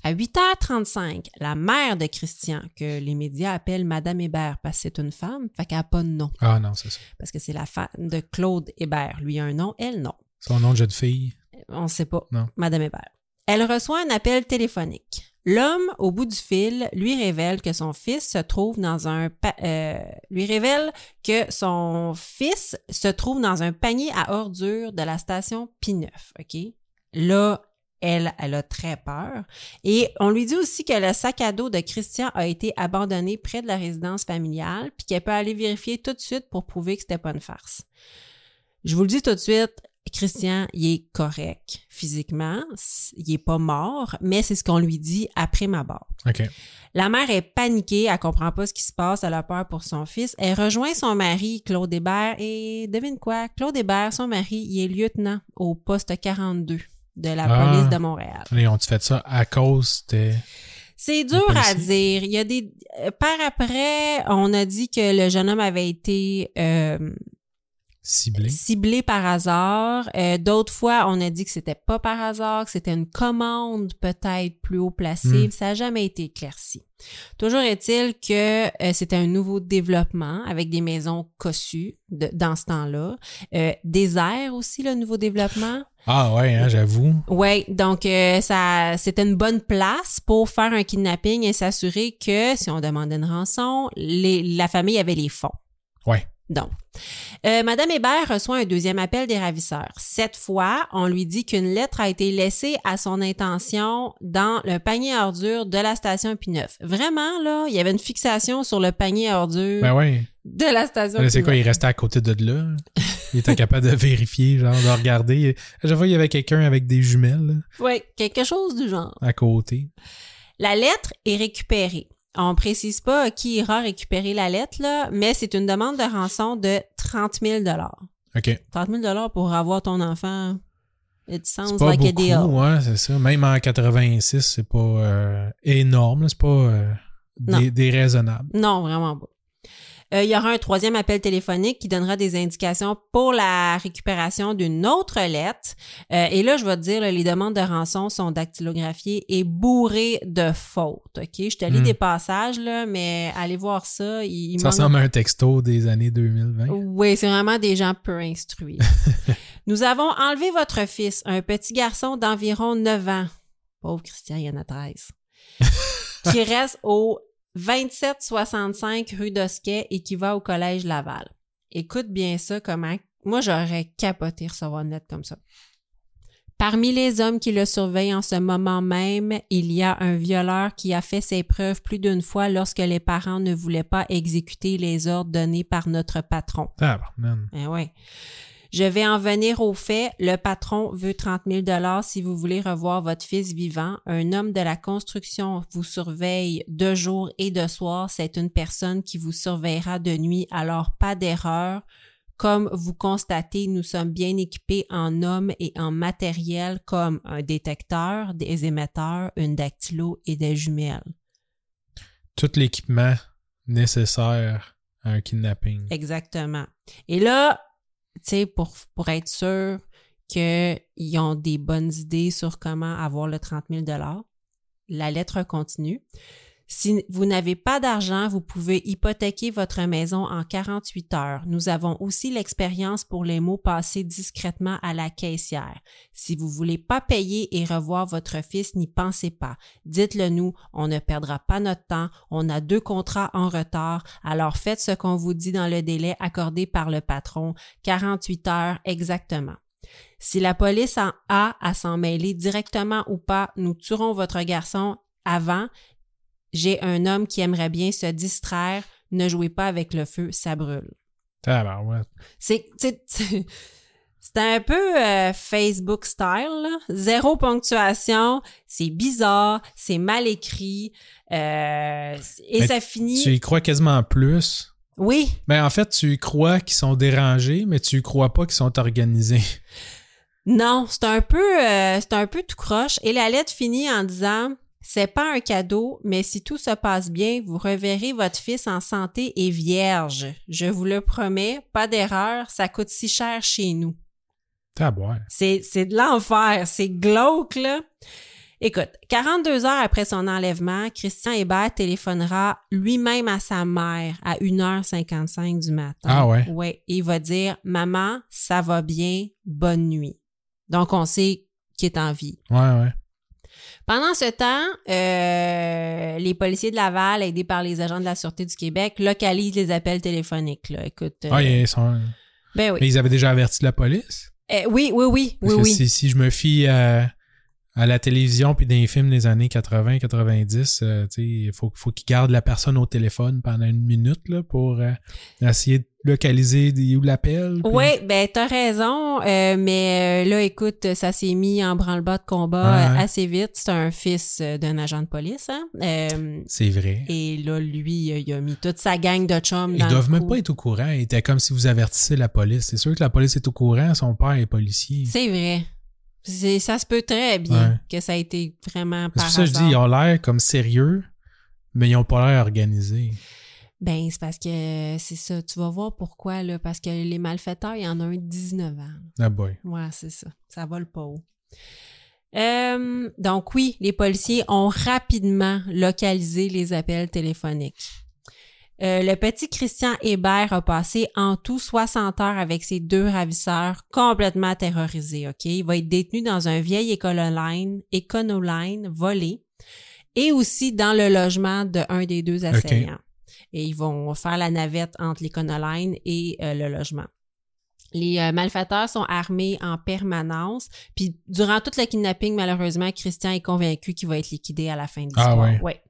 À 8h35, la mère de Christian, que les médias appellent Madame Hébert parce que c'est une femme, fait qu'elle n'a pas de nom, Ah non, c'est ça. parce que c'est la femme de Claude Hébert. Lui a un nom, elle non. Son nom de jeune fille? On ne sait pas. Non. Madame Hébert. Elle reçoit un appel téléphonique. L'homme, au bout du fil, lui révèle que son fils se trouve dans un pa- euh, lui révèle que son fils se trouve dans un panier à ordures de la station P9. OK? Là, elle, elle a très peur. Et on lui dit aussi que le sac à dos de Christian a été abandonné près de la résidence familiale, puis qu'elle peut aller vérifier tout de suite pour prouver que c'était pas une farce. Je vous le dis tout de suite, Christian, il est correct physiquement, il est pas mort, mais c'est ce qu'on lui dit après ma barre. La mère est paniquée, elle comprend pas ce qui se passe, elle a peur pour son fils. Elle rejoint son mari, Claude Hébert, et devine quoi? Claude Hébert, son mari, il est lieutenant au poste 42 de la Ah. police de Montréal. Allez, ont-tu fait ça à cause de... C'est dur à dire. Il y a des euh, par après, on a dit que le jeune homme avait été euh, ciblé? ciblé par hasard. Euh, D'autres fois, on a dit que c'était pas par hasard, que c'était une commande peut-être plus haut placée. Hmm. Ça n'a jamais été éclairci. Toujours est-il que euh, c'était un nouveau développement avec des maisons cossues de- dans ce temps-là. Euh, désert aussi, le nouveau développement? Ah ouais, hein, j'avoue. Oui, donc euh, ça c'était une bonne place pour faire un kidnapping et s'assurer que si on demandait une rançon, les- la famille avait les fonds. Ouais. Donc, euh, Madame Hébert reçoit un deuxième appel des ravisseurs. Cette fois, on lui dit qu'une lettre a été laissée à son intention dans le panier à ordures de la station P9. Vraiment, là, il y avait une fixation sur le panier à ordures Ben ouais. de la station Là, c'est P9. quoi, il restait à côté de là? Il était capable de vérifier, genre, de regarder. Je vois, il y avait quelqu'un avec des jumelles Oui, quelque chose du genre. à côté. La lettre est récupérée. On précise pas qui ira récupérer la lettre, là, mais c'est une demande de rançon de 30 000 OK. 30 000 pour avoir ton enfant. It sounds pas like a beaucoup, deal. ouais, c'est ça. Même en 86, c'est pas euh, énorme, c'est pas euh, Non. dé- déraisonnable. Non, vraiment pas. Euh, il y aura un troisième appel téléphonique qui donnera des indications pour la récupération d'une autre lettre. Euh, et là, je vais te dire, là, les demandes de rançon sont dactylographiées et bourrées de fautes. OK? Je te lis Hmm. des passages, là, mais allez voir ça. Il, il Ça manque- ressemble à un texto des années 2020. oui, c'est vraiment des gens peu instruits. Nous avons enlevé votre fils, un petit garçon d'environ 9 ans. Pauvre Christian, il y en a 13. qui reste au 2765 rue d'Osquet et qui va au collège Laval. Écoute bien ça, comment. Moi, j'aurais capoté recevoir une lettre comme ça. Parmi les hommes qui le surveillent en ce moment même, il y a un violeur qui a fait ses preuves plus d'une fois lorsque les parents ne voulaient pas exécuter les ordres donnés par notre patron. Ah, man. Eh ouais. Je vais en venir au fait. Le patron veut 30 000 dollars si vous voulez revoir votre fils vivant. Un homme de la construction vous surveille de jour et de soir. C'est une personne qui vous surveillera de nuit. Alors pas d'erreur. Comme vous constatez, nous sommes bien équipés en hommes et en matériel comme un détecteur, des émetteurs, une dactylo et des jumelles. Tout l'équipement nécessaire à un kidnapping. Exactement. Et là, sais, pour, pour être sûr qu'ils ont des bonnes idées sur comment avoir le 30 000 la lettre continue. Si vous n'avez pas d'argent, vous pouvez hypothéquer votre maison en 48 heures. Nous avons aussi l'expérience pour les mots passés discrètement à la caissière. Si vous voulez pas payer et revoir votre fils, n'y pensez pas. Dites-le nous, on ne perdra pas notre temps, on a deux contrats en retard, alors faites ce qu'on vous dit dans le délai accordé par le patron, 48 heures exactement. Si la police en a à s'en mêler directement ou pas, nous tuerons votre garçon avant. J'ai un homme qui aimerait bien se distraire. Ne jouez pas avec le feu, ça brûle. Tabarouette. C'est un peu euh, Facebook style, là. zéro ponctuation, c'est bizarre, c'est mal écrit, euh, et Mais ça finit. Tu y crois quasiment plus? Oui, Ben, en fait, tu y crois qu'ils sont dérangés, mais tu y crois pas qu'ils sont organisés. non, c'est un peu, euh, c'est un peu tout croche. Et la lettre finit en disant c'est pas un cadeau, mais si tout se passe bien, vous reverrez votre fils en santé et vierge. Je vous le promets, pas d'erreur, ça coûte si cher chez nous. C'est, c'est de l'enfer, c'est glauque, là. Écoute, 42 heures après son enlèvement, Christian Hébert téléphonera lui-même à sa mère à 1h55 du matin. Ah ouais? Ouais, il va dire « Maman, ça va bien, bonne nuit ». Donc, on sait qu'il est en vie. Ouais, ouais. Pendant ce temps, euh, les policiers de Laval, aidés par les agents de la Sûreté du Québec, localisent les appels téléphoniques. Là. Écoute, euh, Ah, ils sont... ben oui. Mais ils avaient déjà averti la police? Euh, oui, oui, oui, Parce oui, que oui. si, si je me fie à, à la télévision puis dans les films des années 80-90, euh, tu sais, il faut, faut qu'ils gardent la personne au téléphone pendant une minute là, pour essayer de localiser où l'appel. puis- Oui, ben t'as raison, euh, mais euh, là, écoute, ça s'est mis en branle-bas de combat Ouais, assez vite. C'est un fils euh, d'un agent de police, hein? Euh, C'est vrai. et là, lui, il a mis toute sa gang de chums Ils dans doivent le même coup. pas être au courant. Ils étaient comme si vous avertissez la police. C'est sûr que la police est au courant, son père est policier. C'est vrai. C'est- Ça se peut très bien Ouais. que ça a été vraiment C'est par pour ça que je dis, ils ont l'air comme sérieux, mais ils ont pas l'air organisés. Ben, c'est parce que c'est ça. Tu vas voir pourquoi, là. Parce que les malfaiteurs, il y en a un de 19 ans. Ah boy. Ouais, c'est ça. Ça vole pas haut. Euh, donc oui, les policiers ont rapidement localisé les appels téléphoniques. Euh, le petit Christian Hébert a passé en tout 60 heures avec ses deux ravisseurs complètement terrorisés, OK? Il va être détenu dans un vieil éconoline, éconoline volé et aussi dans le logement de un des deux assaillants. Et ils vont faire la navette entre l'éconoline et euh, le logement. Les euh, malfaiteurs sont armés en permanence. Puis durant tout le kidnapping, malheureusement, Christian est convaincu qu'il va être liquidé à la fin de Ah l'histoire. ouais.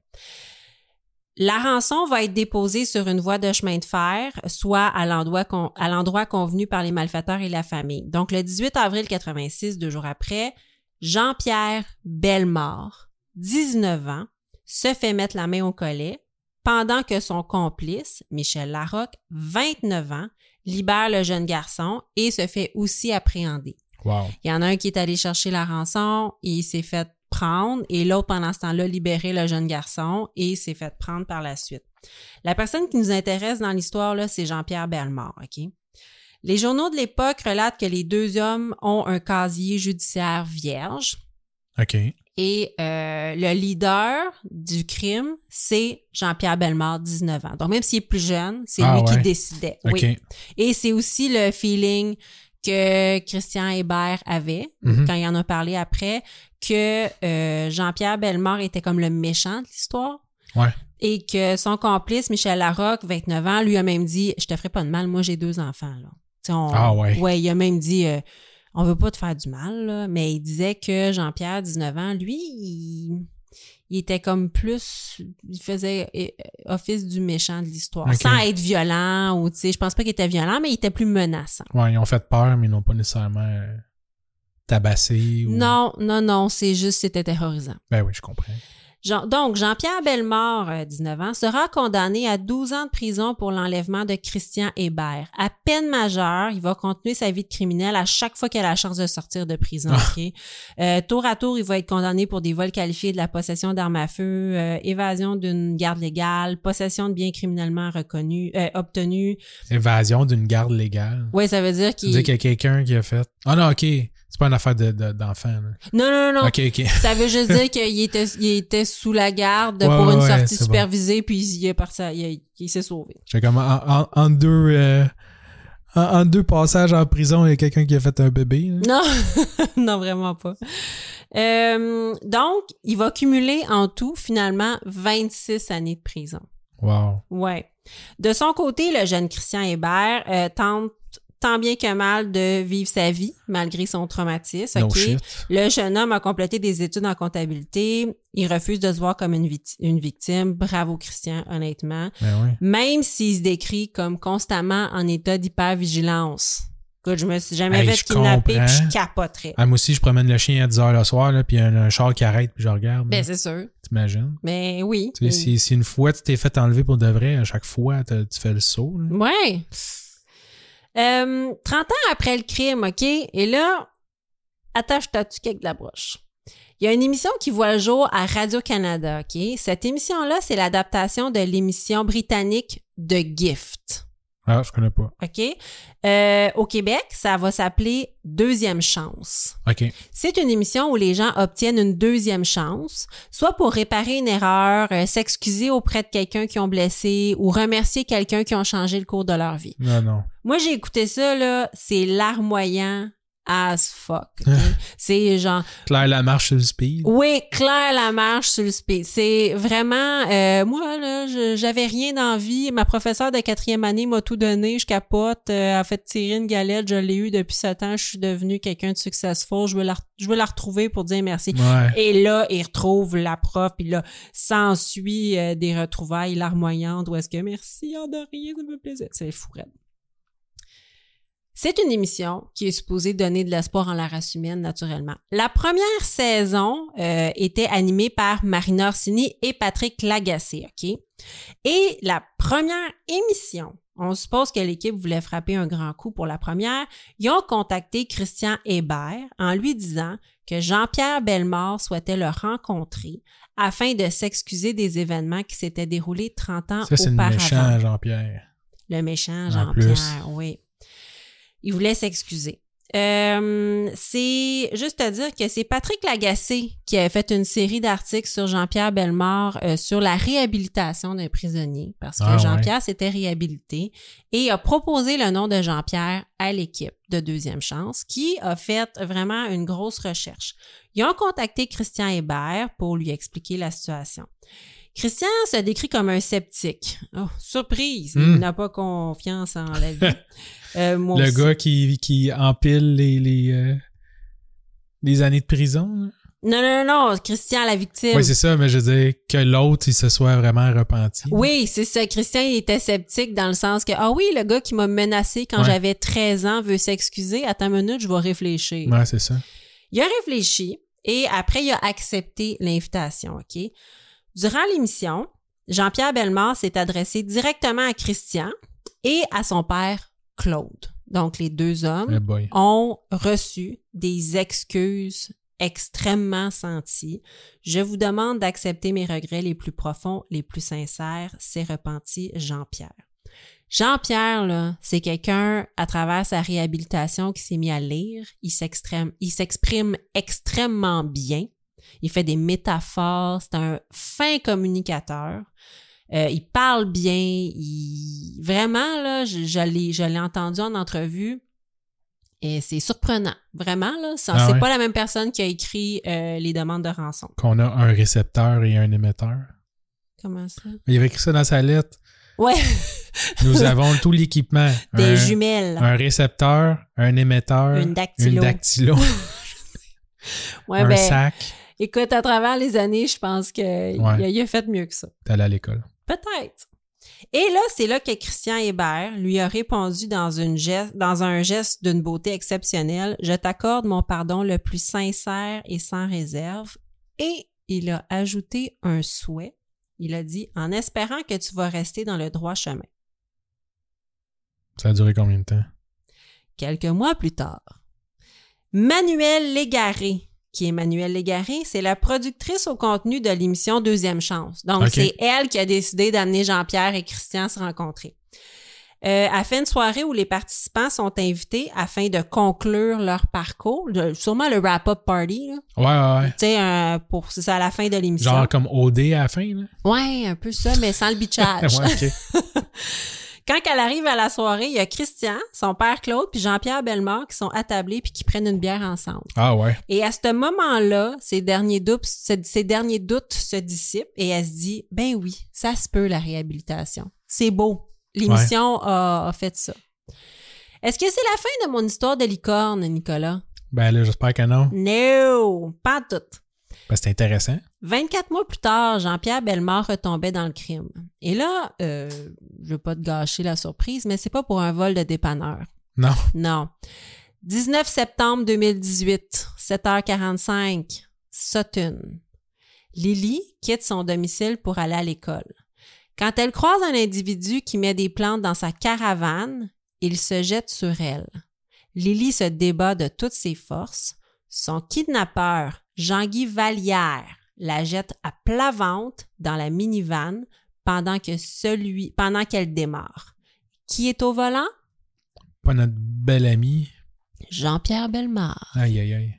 La rançon va être déposée sur une voie de chemin de fer, soit à l'endroit con- à l'endroit convenu par les malfaiteurs et la famille. Donc le 18 avril 86, deux jours après, Jean-Pierre Bellemare, 19 ans, se fait mettre la main au collet pendant que son complice, Michel Larocque, 29 ans, libère le jeune garçon et se fait aussi appréhender. Wow. Il y en a un qui est allé chercher la rançon et il s'est fait prendre et l'autre, pendant ce temps-là, libérer le jeune garçon et s'est fait prendre par la suite. La personne qui nous intéresse dans l'histoire, là, c'est Jean-Pierre Bellemare, OK? Les journaux de l'époque relatent que les deux hommes ont un casier judiciaire vierge OK. Et euh, le leader du crime, c'est Jean-Pierre Bellemare, 19 ans. Donc, même s'il est plus jeune, c'est Ah lui qui décidait. Oui. Et c'est aussi le feeling que Christian Hébert avait, Mhm. quand il en a parlé après, que euh, Jean-Pierre Bellemare était comme le méchant de l'histoire. Ouais. Et que son complice, Michel Larocque, 29 ans, lui a même dit « Je te ferai pas de mal, moi j'ai deux enfants. » là. On- Ah ouais. Ouais, il a même dit euh, On veut pas te faire du mal, là. » mais il disait que Jean-Pierre, 19 ans, lui, il, il était comme plus... Il faisait euh, office du méchant de l'histoire, sans être violent ou, tu sais, je pense pas qu'il était violent, mais il était plus menaçant. Ouais, ils ont fait peur, mais ils n'ont pas nécessairement euh, tabassé. Ou... Non, non, non, c'est juste, c'était terrorisant. Ben oui, je comprends. Jean- donc, Jean-Pierre Bellemare, euh, 19 ans, sera condamné à 12 ans de prison pour l'enlèvement de Christian Hébert. À peine majeur, il va continuer sa vie de criminel à chaque fois qu'il a la chance de sortir de prison. Ah. Euh, tour à tour, il va être condamné pour des vols qualifiés de la possession d'armes à feu, euh, évasion d'une garde légale, possession de biens criminellement reconnus, euh, obtenus. Évasion d'une garde légale. Ouais, ça veut dire qu'il... dis qu'il y a quelqu'un qui a fait. Ah non, ok. C'est pas une affaire de- de- d'enfant. là. Non, non, non. Ça veut juste dire qu'il était, il était sous la garde Ouais, pour une ouais, sortie bon. supervisée, puis il est parti, il, s'est sauvé. J'ai comme en, en- en deux. euh, en, en deux passages en prison, il y a quelqu'un qui a fait un bébé. là. Non, non, vraiment pas. Euh, donc, il va cumuler en tout, finalement, 26 années de prison. Wow. Ouais. De son côté, le jeune Christian Hébert euh, tente tant bien que mal de vivre sa vie, malgré son traumatisme. No. Le jeune homme a complété des études en comptabilité. Il refuse de se voir comme une, vict- une victime. Bravo, Christian, honnêtement. Ben oui. Même s'il se décrit comme constamment en état d'hypervigilance. Écoute, je me suis jamais Hey, fait kidnapper puis comprends. je capoterais. Ah, moi aussi, je promène le chien à 10h le soir, là, puis il y a un, un char qui arrête, puis je regarde. Ben, c'est sûr. T'imagines? Mais oui. Tu sais, si, si une fois tu t'es fait enlever pour de vrai, à chaque fois, tu fais le saut. là. Ouais. Euh, 30 ans après le crime, OK? Et là, attache ta tuque avec de la broche. Il y a une émission qui voit le jour à Radio-Canada, OK? Cette émission-là, c'est l'adaptation de l'émission britannique The Gift. Ah, je connais pas. OK? Euh, au Québec, ça va s'appeler Deuxième chance. OK. C'est une émission où les gens obtiennent une deuxième chance, soit pour réparer une erreur, euh, s'excuser auprès de quelqu'un qui ont blessé ou remercier quelqu'un qui ont changé le cours de leur vie. Non, non. Moi, j'ai écouté ça, là, c'est larmoyant as fuck. c'est genre, Claire Lamarche sur le speed. oui, Claire Lamarche sur le speed. C'est vraiment, euh, moi, là, j'avais rien d'envie. Ma professeure de quatrième année m'a tout donné. Je capote. Euh, elle a fait tirer une galette. Je l'ai eu depuis sept ans. Je suis devenue quelqu'un de successful. Je veux la, je veux la retrouver pour dire merci. Ouais. Et là, il retrouve la prof, puis là, s'ensuit euh, des retrouvailles larmoyantes où est-ce que merci, en de rien, ça me plaisir. C'est fou, raide. C'est une émission qui est supposée donner de l'espoir en la race humaine, naturellement. La première saison euh, était animée par Marina Orsini et Patrick Lagacé, OK? Et la première émission, on suppose que l'équipe voulait frapper un grand coup pour la première, ils ont contacté Christian Hébert en lui disant que Jean-Pierre Bellemare souhaitait le rencontrer afin de s'excuser des événements qui s'étaient déroulés 30 ans Ça, c'est le auparavant. méchant Jean-Pierre. Le méchant. Jean-Pierre, oui. Il voulait s'excuser. Euh, c'est juste à dire que c'est Patrick Lagacé qui avait fait une série d'articles sur Jean-Pierre Bellemare euh, sur la réhabilitation d'un prisonnier parce que Ah ouais. Jean-Pierre s'était réhabilité et a proposé le nom de Jean-Pierre à l'équipe de Deuxième Chance qui a fait vraiment une grosse recherche. Ils ont contacté Christian Hébert pour lui expliquer la situation. Christian se décrit comme un sceptique. Oh, surprise, Hmm. il n'a pas confiance en la vie. Euh, moi Le aussi. gars qui, qui empile les, les, euh, les années de prison. là? Non, non, non, non, Christian, la victime. Oui, c'est ça, mais je veux dire que l'autre, il se soit vraiment repenti. Oui, c'est ça. Christian, il était sceptique dans le sens que, ah oui, le gars qui m'a menacé quand Ouais. j'avais 13 ans veut s'excuser. Attends une minute, je vais réfléchir. Ouais, c'est ça. Il a réfléchi et après, il a accepté l'invitation, OK? Durant l'émission, Jean-Pierre Bellemare s'est adressé directement à Christian et à son père, Claude. Donc, les deux hommes Eh ont reçu des excuses extrêmement senti. Je vous demande d'accepter mes regrets les plus profonds, les plus sincères. C'est repenti Jean-Pierre. Jean-Pierre, c'est quelqu'un, à travers sa réhabilitation, qui s'est mis à lire. Il s'exprime extrêmement bien. Il fait des métaphores. C'est un fin communicateur. Euh, il parle bien. Il... Vraiment, là, je, je l'ai, entendu en entrevue. Et c'est surprenant. Vraiment, là. C'est Ah ouais? pas la même personne qui a écrit euh, les demandes de rançon. Qu'on a un récepteur et un émetteur. Comment ça? Il avait écrit ça dans sa lettre. Ouais, Nous avons tout l'équipement. des un, jumelles. un récepteur, un émetteur, Une dactylo. une dactylo, Ouais, un ben, sac. Écoute, à travers les années, je pense qu'il Ouais. il a fait mieux que ça. T'es allé à l'école. Peut-être. Et là, c'est là que Christian Hébert lui a répondu dans, une geste, dans un geste d'une beauté exceptionnelle. Je t'accorde mon pardon le plus sincère et sans réserve. Et il a ajouté un souhait. Il a dit en espérant que tu vas rester dans le droit chemin. Ça a duré combien de temps? Quelques mois plus tard, Manuel Légaré, qui est Manuel Légaré, c'est la productrice au contenu de l'émission Deuxième Chance. Donc, c'est elle qui a décidé d'amener Jean-Pierre et Christian se rencontrer. Euh, à fait une soirée où les participants sont invités afin de conclure leur parcours, sûrement le wrap-up party, là. Ouais, ouais, ouais. tu sais, euh, pour c'est ça à la fin de l'émission. Genre comme OD à la fin, là? Ouais, un peu ça, mais sans le bitchage. ouais. Quand elle arrive à la soirée, il y a Christian, son père Claude, puis Jean-Pierre Bellemare qui sont attablés puis qui prennent une bière ensemble. Ah ouais. Et à ce moment-là, ces derniers doutes, ces, ces derniers doutes se dissipent et elle se dit, ben oui, ça se peut la réhabilitation. C'est beau. L'émission a, a fait ça. Est-ce que c'est la fin de mon histoire de licorne, Nicolas? Ben là, j'espère que non. No, pas tout. Ben, c'est intéressant. 24 mois plus tard, Jean-Pierre Bellemare retombait dans le crime. Et là, euh, je veux pas te gâcher la surprise, mais c'est pas pour un vol de dépanneur. Non. Non. 19 septembre 2018, 7h45, Sutton. Lily quitte son domicile pour aller à l'école. Quand elle croise un individu qui met des plantes dans sa caravane, il se jette sur elle. Lily se débat de toutes ses forces. Son kidnappeur, Jean-Guy Vallière, la jette à plat ventre dans la minivan pendant que celui, pendant qu'elle démarre. Qui est au volant? Pas notre bel ami. Jean-Pierre Bellemare. Aïe, aïe, aïe.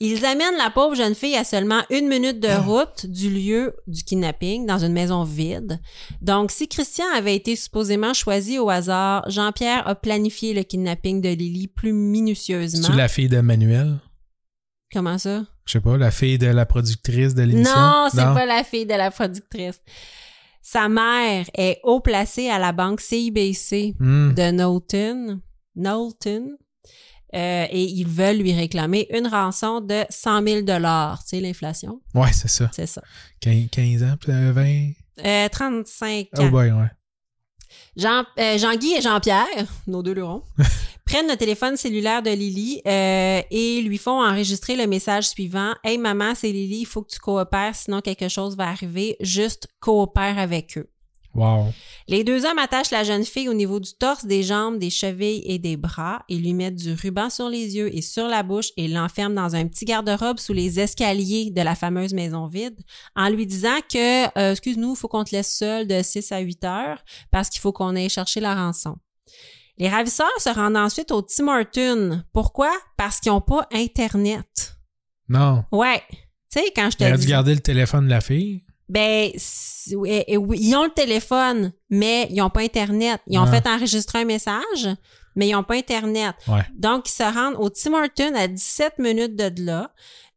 Ils amènent la pauvre jeune fille à seulement une minute de route du lieu du kidnapping dans une maison vide. Donc, si Christian avait été supposément choisi au hasard, Jean-Pierre a planifié le kidnapping de Lily plus minutieusement. C'est-tu la fille de Manuel? Comment ça? Je sais pas, la fille de la productrice de l'émission? Non, c'est pas la fille de la productrice. Sa mère est haut placée à la banque CIBC Hmm. de Knowlton. Knowlton. Euh, et ils veulent lui réclamer une rançon de 100 000 Tu sais, l'inflation, Ouais, c'est ça. c'est ça. 15, 15 ans, puis, euh, 20. Euh, 35 Oh ans. boy, ouais. Jean, euh, Jean-Guy et Jean-Pierre, nos deux lurons, prennent le téléphone cellulaire de Lily euh, et lui font enregistrer le message suivant. Hey maman, c'est Lily, il faut que tu coopères, sinon quelque chose va arriver. Juste coopère avec eux. Wow. Les deux hommes attachent la jeune fille au niveau du torse, des jambes, des chevilles et des bras et lui mettent du ruban sur les yeux et sur la bouche et l'enferment dans un petit garde-robe sous les escaliers de la fameuse maison vide en lui disant que, euh, excuse-nous, il faut qu'on te laisse seul de 6 à 8 heures parce qu'il faut qu'on aille chercher la rançon. Les ravisseurs se rendent ensuite au Tim Hortons. Pourquoi? Parce qu'ils n'ont pas Internet. Non. Ouais. Tu sais, quand je te dis... dû garder le téléphone de la fille. Ben, oui, ils ont le téléphone, mais ils n'ont pas Internet. Ils ont Ah. fait enregistrer un message, mais ils n'ont pas Internet. Ouais. Donc, ils se rendent au Tim Hortons à 17 minutes de là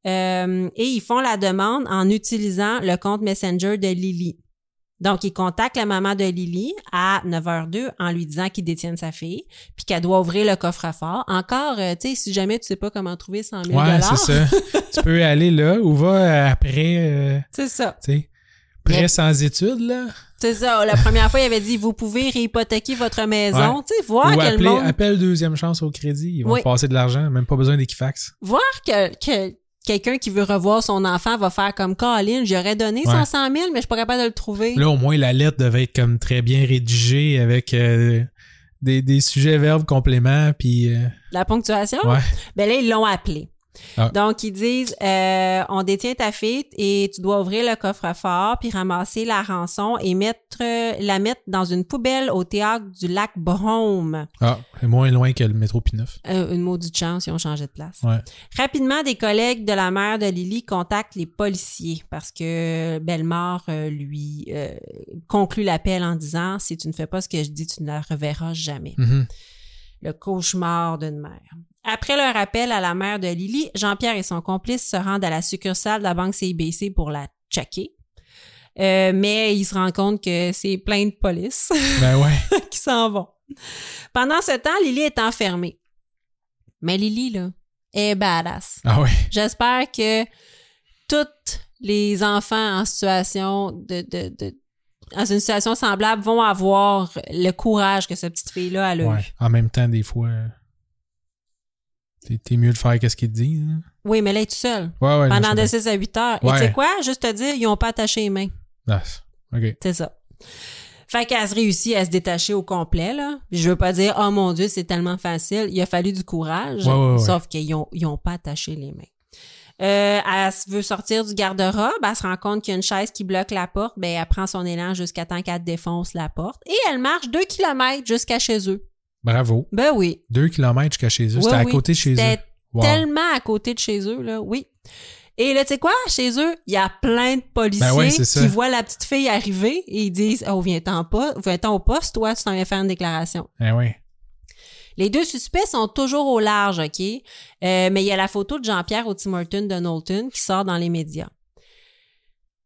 euh, et ils font la demande en utilisant le compte Messenger de Lily. Donc, ils contactent la maman de Lily à 9h02 en lui disant qu'ils détiennent sa fille, puis qu'elle doit ouvrir le coffre-fort. Encore, euh, tu sais, si jamais tu sais pas comment trouver 100 000 Ouais, c'est ça. tu peux aller là ou va après, euh, C'est ça. tu sais, prêt sans études, là. C'est ça. La première fois, il avait dit, vous pouvez réhypothéquer votre maison. Ouais. Tu sais, voir ou que le appeler, monde, appelle deuxième chance au crédit. Ils vont Oui. passer de l'argent, même pas besoin d'Equifax. voir que, que quelqu'un qui veut revoir son enfant va faire comme Colin, j'aurais donné Ouais. 100 000, mais je suis pas capable de le trouver. Là, au moins, la lettre devait être comme très bien rédigée avec euh, des, des sujets, verbes, compléments, puis... euh, La ponctuation? ouais. Ben là, ils l'ont appelé. Ah. Donc, ils disent, euh, on détient ta fille et tu dois ouvrir le coffre-fort puis ramasser la rançon et mettre la mettre dans une poubelle au théâtre du lac Brome. Ah, c'est moins loin que le métro P9. Euh, une maudite chance, ils ont changé de place. Ouais. Rapidement, des collègues de la mère de Lily contactent les policiers parce que Bellemare euh, lui euh, conclut l'appel en disant si tu ne fais pas ce que je dis, tu ne la reverras jamais. Mhm. Le cauchemar d'une mère. Après leur appel à la mère de Lily, Jean-Pierre et son complice se rendent à la succursale de la banque CIBC pour la checker. Euh, mais ils se rendent compte que c'est plein de police Ben ouais. qui s'en vont. Pendant ce temps, Lily est enfermée. Mais Lily, là, est badass. Ah ouais. J'espère que tous les enfants en situation de, de, de- dans une situation semblable vont avoir le courage que cette petite fille-là a Ouais. eu. En même temps, des fois, t'es mieux de faire qu'est-ce qu'ils te disent. hein? Oui, mais elle est toute seule. Ouais, ouais. pendant de sais 6 à 8 heures. Et Ouais. tu sais quoi? Juste te dire, ils ont pas attaché les mains. Ah, ok. C'est ça. Fait qu'elle se réussit à se détacher au complet, là. Je veux pas dire, oh mon Dieu, c'est tellement facile. Il a fallu du courage. Sauf qu'ils ont, ils ont pas attaché les mains. Euh, elle veut sortir du garde-robe, elle se rend compte qu'il y a une chaise qui bloque la porte, ben elle prend son élan jusqu'à temps qu'elle défonce la porte et elle marche deux kilomètres jusqu'à chez eux. Bravo. Ben oui. Deux kilomètres jusqu'à chez eux. Oui, C'était à oui. côté de chez eux. Wow. tellement à côté de chez eux, là, oui. Et là, tu sais quoi? Chez eux, il y a plein de policiers Ben ouais, qui voient la petite fille arriver et ils disent Oh, viens-t'en pas, viens-t'en au poste, toi, tu t'en viens faire une déclaration. Ah ouais. Les deux suspects sont toujours au large, OK? Euh, mais il y a la photo de Jean-Pierre au Tim Horton de Knowlton qui sort dans les médias.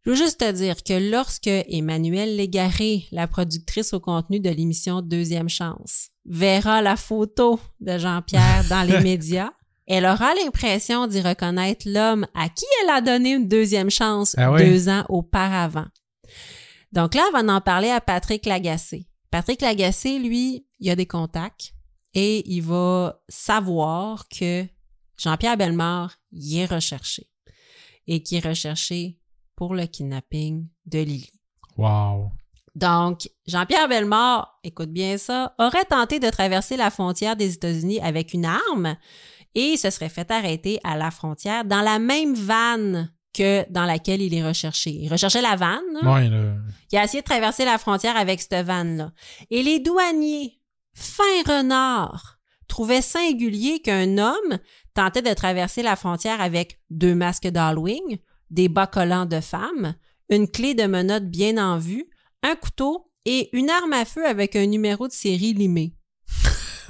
Je veux juste te dire que lorsque Emmanuelle Légaré, la productrice au contenu de l'émission Deuxième Chance, verra la photo de Jean-Pierre dans les médias, elle aura l'impression d'y reconnaître l'homme à qui elle a donné une deuxième chance Ah deux ans auparavant. Donc là, elle va en parler à Patrick Lagacé. Patrick Lagacé, lui, il a des contacts et il va savoir que Jean-Pierre Bellemare y est recherché et qui est recherché pour le kidnapping de Lily. Wow. Donc, Jean-Pierre Bellemare, écoute bien ça, aurait tenté de traverser la frontière des États-Unis avec une arme et se serait fait arrêter à la frontière dans la même vanne que dans laquelle il est recherché. Il recherchait la vanne. Ouais, là. Il a essayé de traverser la frontière avec cette vanne-là. Et les douaniers, fins renards, trouvaient singulier qu'un homme tentait de traverser la frontière avec deux masques d'Halloween, des bas collants de femmes, une clé de menottes bien en vue, un couteau et une arme à feu avec un numéro de série limé.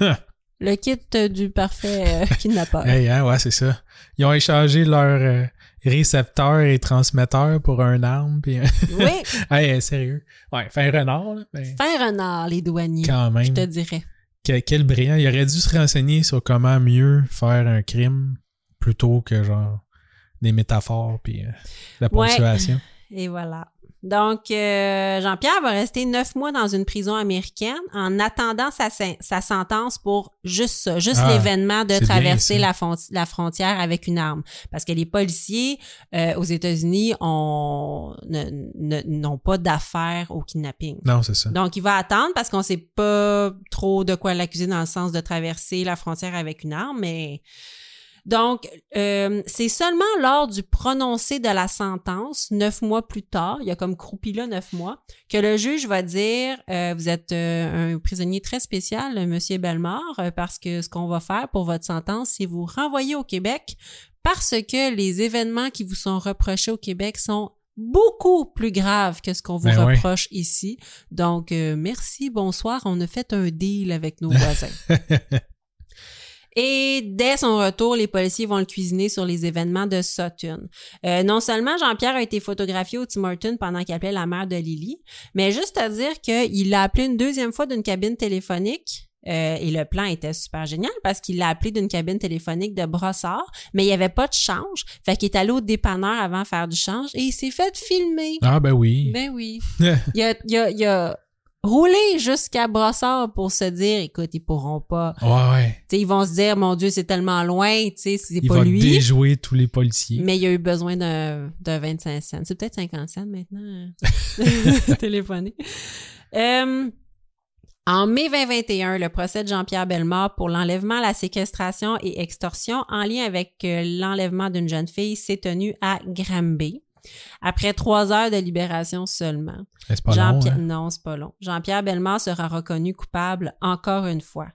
Le kit du parfait euh, kidnappeur. Hey, hein, ouais, c'est ça. Ils ont échangé leur euh, récepteur et transmetteur pour un arme. Puis... Oui, hey, sérieux. Ouais, fin renard, là. ben, fin renard, les douaniers, quand je même. te dirais. Que- quel brillant. Il aurait dû se renseigner sur comment mieux faire un crime plutôt que genre des métaphores puis euh, la Ouais. ponctuation. Et voilà. Donc, euh, Jean-Pierre va rester neuf mois dans une prison américaine en attendant sa, sen- sa sentence pour juste ça, juste Ah, l'événement de traverser la, frontière avec une arme. Parce que les policiers euh, aux États-Unis ont- ne- ne- n'ont pas d'affaires au kidnapping. Non, c'est ça. Donc, il va attendre parce qu'on sait pas trop de quoi l'accuser dans le sens de traverser la frontière avec une arme, mais donc, euh, c'est seulement lors du prononcé de la sentence, neuf mois plus tard, il y a comme croupi là neuf mois, que le juge va dire euh, vous êtes euh, un prisonnier très spécial, Monsieur Bellemare, euh, parce que ce qu'on va faire pour votre sentence, c'est vous renvoyer au Québec parce que les événements qui vous sont reprochés au Québec sont beaucoup plus graves que ce qu'on vous Ben reproche ici. Donc, euh, merci, bonsoir, on a fait un deal avec nos voisins. Et dès son retour, les policiers vont le cuisiner sur les événements de Sutton. Euh, non seulement Jean-Pierre a été photographié au Tim Hortons pendant qu'il appelait la mère de Lily, mais juste à dire qu'il l'a appelé une deuxième fois d'une cabine téléphonique. euh, et le plan était super génial parce qu'il l'a appelé d'une cabine téléphonique de brossard, mais il n'y avait pas de change. Fait qu'il est allé au dépanneur avant de faire du change et il s'est fait filmer. Ah ben oui. Ben oui. il, a, il, a, il a roulé jusqu'à brossard pour se dire, écoute, ils pourront pas Ouais, ouais. ils vont se dire, mon Dieu, c'est tellement loin, tu sais, c'est Il pas va lui. déjouer tous les policiers. Mais il a eu besoin d'un de 25 cents. C'est peut-être 50 cents maintenant. euh, Téléphoner. Euh, En mai 2021, le procès de Jean-Pierre Bellemare pour l'enlèvement, la séquestration et extorsion en lien avec euh, l'enlèvement d'une jeune fille s'est tenu à Granby. Après trois heures de libération seulement. C'est pas long, Jean-Pierre, hein? non, c'est pas long. Jean-Pierre Bellemare sera reconnu coupable encore une fois.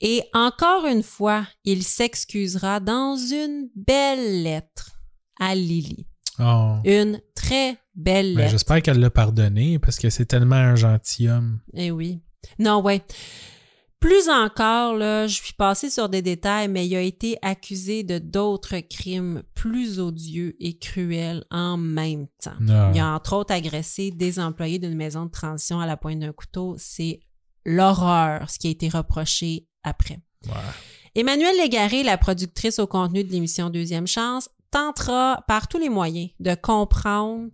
Et encore une fois, il s'excusera dans une belle lettre à Lily. Oh. Une très belle Ben, lettre. J'espère qu'elle l'a pardonné parce que c'est tellement un gentilhomme. Eh oui. Non, ouais. Plus encore, là, je suis passée sur des détails, mais il a été accusé de d'autres crimes plus odieux et cruels en même temps. Non. Il a entre autres agressé des employés d'une maison de transition à la pointe d'un couteau. C'est l'horreur, ce qui a été reproché après. Ouais. Emmanuelle Légaré, la productrice au contenu de l'émission Deuxième Chance, tentera par tous les moyens de comprendre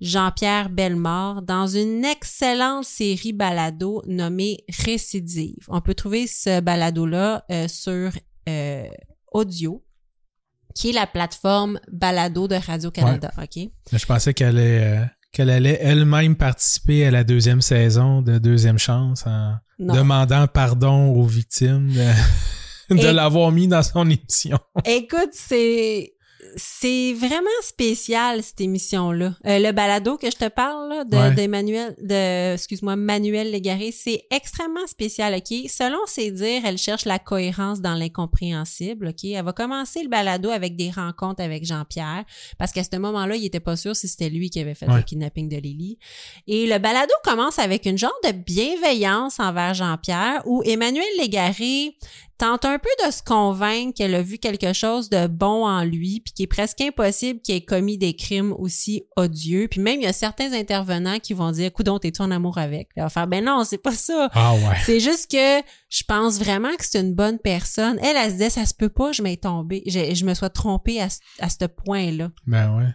Jean-Pierre Bellemare dans une excellente série balado nommée Récidive. On peut trouver ce balado-là euh, sur euh, Audio, qui est la plateforme balado de Radio-Canada. OK? Je pensais qu'elle allait, euh, qu'elle allait elle-même participer à la deuxième saison de Deuxième Chance en Non. demandant pardon aux victimes de, l'avoir mis dans son émission. Écoute, c'est c'est vraiment spécial cette émission-là. Euh, le balado que je te parle là, de Ouais. d'Emmanuel, de excuse-moi, Manuel Légaré, c'est extrêmement spécial. Ok, selon ses dires, elle cherche la cohérence dans l'incompréhensible. Ok, elle va commencer le balado avec des rencontres avec Jean-Pierre parce qu'à ce moment-là, il était pas sûr si c'était lui qui avait fait Ouais. le kidnapping de Lily. Et le balado commence avec une genre de bienveillance envers Jean-Pierre où Emmanuel Légaré tente un peu de se convaincre qu'elle a vu quelque chose de bon en lui, puis qu'il est presque impossible qu'il ait commis des crimes aussi odieux. Puis même, il y a certains intervenants qui vont dire, coudon, t'es-tu en amour avec? Elle va faire, ben non, c'est pas ça. Ah ouais. C'est juste que je pense vraiment que c'est une bonne personne. Elle, elle se disait, ça se peut pas, je m'ai tombé, je, je me sois trompée à, à ce point-là. Ben ouais.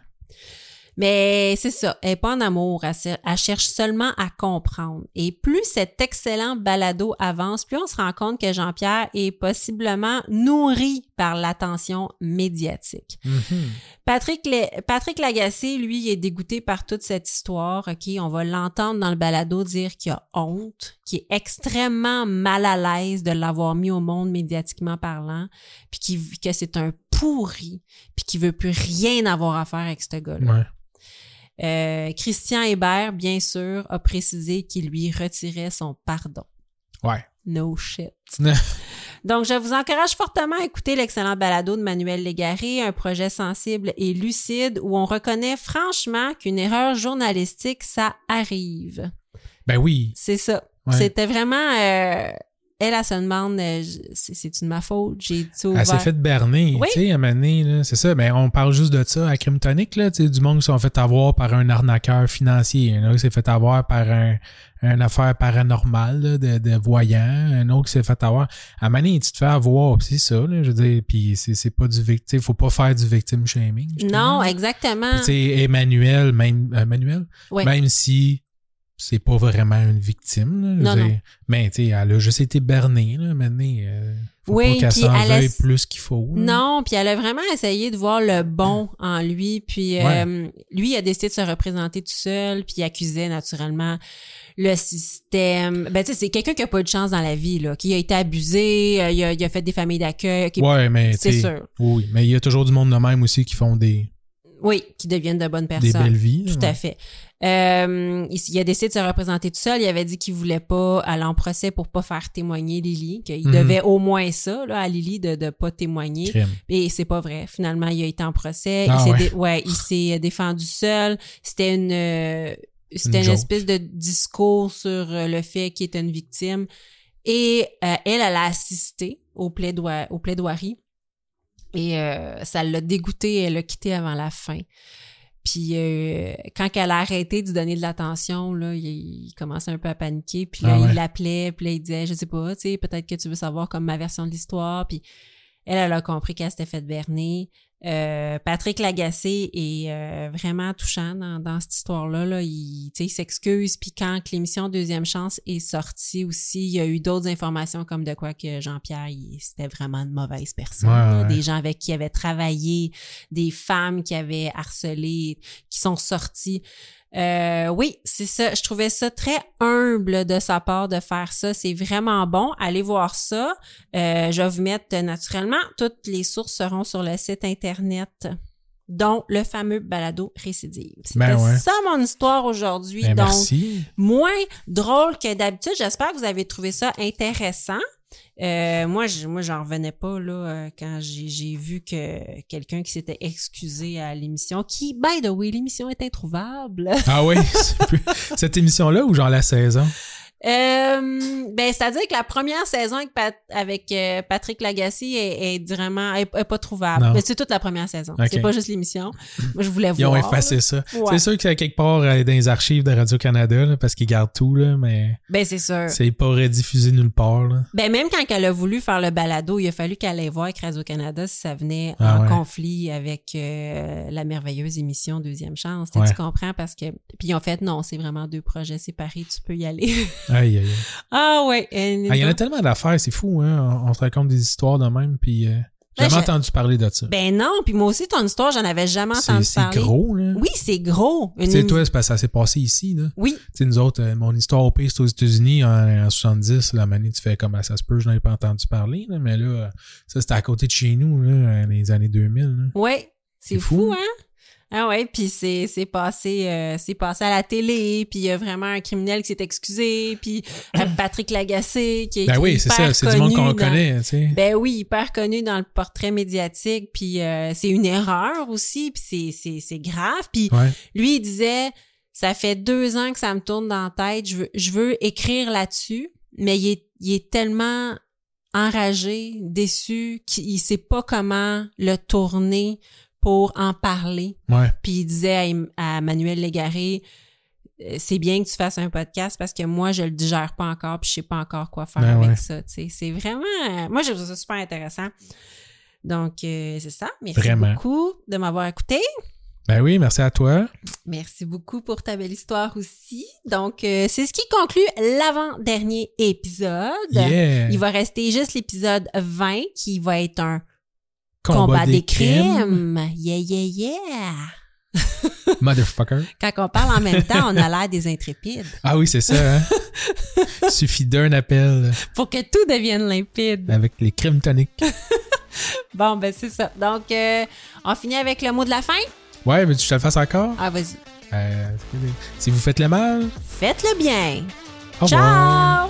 Mais c'est ça, elle est pas en amour, elle, cherche seulement à comprendre. Et plus cet excellent balado avance, plus on se rend compte que Jean-Pierre est possiblement nourri par l'attention médiatique. Mhm. Patrick, Patrick Lagacé, lui, il est dégoûté par toute cette histoire. OK, on va l'entendre dans le balado dire qu'il a honte, qu'il est extrêmement mal à l'aise de l'avoir mis au monde médiatiquement parlant, puis qu'il- que c'est un pourri, puis qu'il veut plus rien avoir à faire avec ce gars-là. Ouais. Euh, Christian Hébert, bien sûr, a précisé qu'il lui retirait son pardon. Ouais. No shit. Donc, je vous encourage fortement à écouter l'excellent balado de Manuel Légaré, un projet sensible et lucide où on reconnaît franchement qu'une erreur journalistique, ça arrive. Ben oui. C'est ça. Ouais. C'était vraiment... euh, elle, elle se demande, euh, c'est-tu de ma faute? J'ai tout Elle s'est fait berner, Oui. tu sais, à c'est ça. Mais on parle juste de ça à Crime Tonic, là, tu sais, du monde qui sont fait avoir par un arnaqueur financier. Un autre qui s'est fait avoir par un, une affaire paranormale là, de, de voyant. Un autre qui s'est fait avoir. À tu te fais avoir, c'est ça, là, je veux dire, puis c'est, pas du victime, faut pas faire du victim shaming. justement. Non, exactement. Tu sais, Emmanuel, même, euh, Emmanuel, Ouais. même si c'est pas vraiment une victime, là, Non, mais tu sais, elle a juste été bernée, là, maintenant, euh, faut Oui, pas qu'elle s'en elle a- plus qu'il faut. là. Non, puis elle a vraiment essayé de voir le bon en lui. Puis euh, lui, il a décidé de se représenter tout seul, puis il accusait naturellement le système. Ben tu sais, c'est quelqu'un qui a pas eu de chance dans la vie, là, qui a été abusé, euh, il, a, il a fait des familles d'accueil, qui- Ouais, mais c'est sûr. Oui, mais il y a toujours du monde de même aussi qui font des, Oui, qui deviennent de bonnes des personnes. belles vies. Tout à fait. Euh, il, il a décidé de se représenter tout seul. Il avait dit qu'il voulait pas aller en procès pour pas faire témoigner Lily, qu'il Mhm. devait au moins ça là, à Lily de ne pas témoigner. Crime. Et c'est pas vrai. Finalement, il a été en procès. Ah il s'est ouais. dé- ouais, il s'est défendu seul. C'était une euh, c'était Une espèce de discours sur euh, le fait qu'il était une victime. Et euh, elle, elle a assisté au, plaidoi au plaidoirie. Et euh, ça l'a dégoûté. Elle l'a quitté avant la fin. Puis euh, quand elle a arrêté de lui donner de l'attention, là, il, il commençait un peu à paniquer. Puis là, Ah ouais. il l'appelait, puis là, il disait, je sais pas, tu sais, peut-être que tu veux savoir comme ma version de l'histoire. Puis elle, elle a compris qu'elle s'était fait berner. Euh, Patrick Lagacé est euh, vraiment touchant dans, dans cette histoire-là. Là. Il, tu sais, il s'excuse. Puis quand l'émission Deuxième Chance est sortie aussi, il y a eu d'autres informations comme de quoi que Jean-Pierre, c'était vraiment une mauvaise personne. Ouais, là. ouais. Des gens avec qui il avait travaillé, des femmes qui avaient harcelé, qui sont sorties. Euh, oui, c'est ça. Je trouvais ça très humble de sa part de faire ça. C'est vraiment bon. Allez voir ça. Euh, je vais vous mettre naturellement. Toutes les sources seront sur le site internet dont le fameux balado récidive. C'était Ben ouais. ça mon histoire aujourd'hui. Ben, Donc, merci. moins drôle que d'habitude. J'espère que vous avez trouvé ça intéressant. Euh, moi, je, moi, j'en revenais pas là euh, quand j'ai, vu que quelqu'un qui s'était excusé à l'émission, qui, by the way, l'émission est introuvable. Ah oui, plus- cette émission-là ou genre la saison? Euh, ben, c'est-à-dire que la première saison avec, Pat- avec euh, Patrick Lagacé est, est vraiment est, est pas trouvable. Mais c'est toute la première saison. C'est pas juste l'émission. Moi, je voulais Ils ont voir. effacé là. ça. Ouais. C'est sûr que c'est quelque part euh, dans les archives de Radio-Canada, parce qu'ils gardent tout, là, mais Ben, c'est sûr. c'est pas rediffusé nulle part. Là. Ben même quand elle a voulu faire le balado, il a fallu qu'elle aille voir avec Radio-Canada si ça venait Ah en ouais. conflit avec euh, la merveilleuse émission Deuxième Chance. Ouais. Tu comprends? Parce que... Puis ils ont fait, non, c'est vraiment deux projets séparés, tu peux y aller. Aïe, aïe, aïe. ah ouais. Ah, Il y en a tellement d'affaires, c'est fou, hein. On, on se raconte des histoires de même, puis euh, j'ai Ben, jamais entendu parler de ça. Ben non, puis moi aussi, ton histoire, j'en avais jamais c'est entendu c'est parler. gros, là. Oui, c'est gros. Tu sais, toi, c'est parce que ça s'est passé ici, là. Oui, Tu sais, nous autres, euh, mon histoire au pays, c'est aux États-Unis en, en 70. La manie, tu fais comme ça se peut, je n'en ai pas entendu parler, là, mais là, ça, c'était à côté de chez nous, là, dans les années 2000. là. ouais. C'est C'est fou, fou. hein? Ah ouais, puis c'est c'est passé euh, c'est passé à la télé, puis il y a vraiment un criminel qui s'est excusé, puis euh, Patrick Lagacé qui est Ben oui, c'est ça, c'est du monde qu'on connaît, tu sais. Ben oui, hyper connu dans le portrait médiatique, puis euh, c'est une erreur aussi, puis c'est c'est c'est grave, puis Ouais. lui il disait ça fait deux ans que ça me tourne dans la tête, je veux je veux écrire là-dessus, mais il est il est tellement enragé, déçu, qu'il il sait pas comment le tourner pour en parler. Ouais. Puis il disait à, à Manuel Légaré, euh, c'est bien que tu fasses un podcast parce que moi, je le digère pas encore puis je sais pas encore quoi faire Ben avec ouais. ça. C'est vraiment... Moi, je trouve ça super intéressant. Donc, euh, c'est ça. Merci Vraiment. beaucoup de m'avoir écouté. Ben oui, merci à toi. Merci beaucoup pour ta belle histoire aussi. Donc, euh, c'est ce qui conclut l'avant-dernier épisode. Yeah. Il va rester juste l'épisode 20 qui va être un combat, des crimes. Yeah, yeah, yeah. Motherfucker. Quand on parle en même temps, on a l'air des intrépides. Ah oui, c'est ça, hein. Suffit d'un appel Pour que tout devienne limpide. avec les crimes toniques. Bon, ben c'est ça. Donc, euh, on finit avec le mot de la fin? Ouais, que je te le fasse encore? Ah, vas-y. Euh, si vous faites le mal, Faites-le bien. au revoir.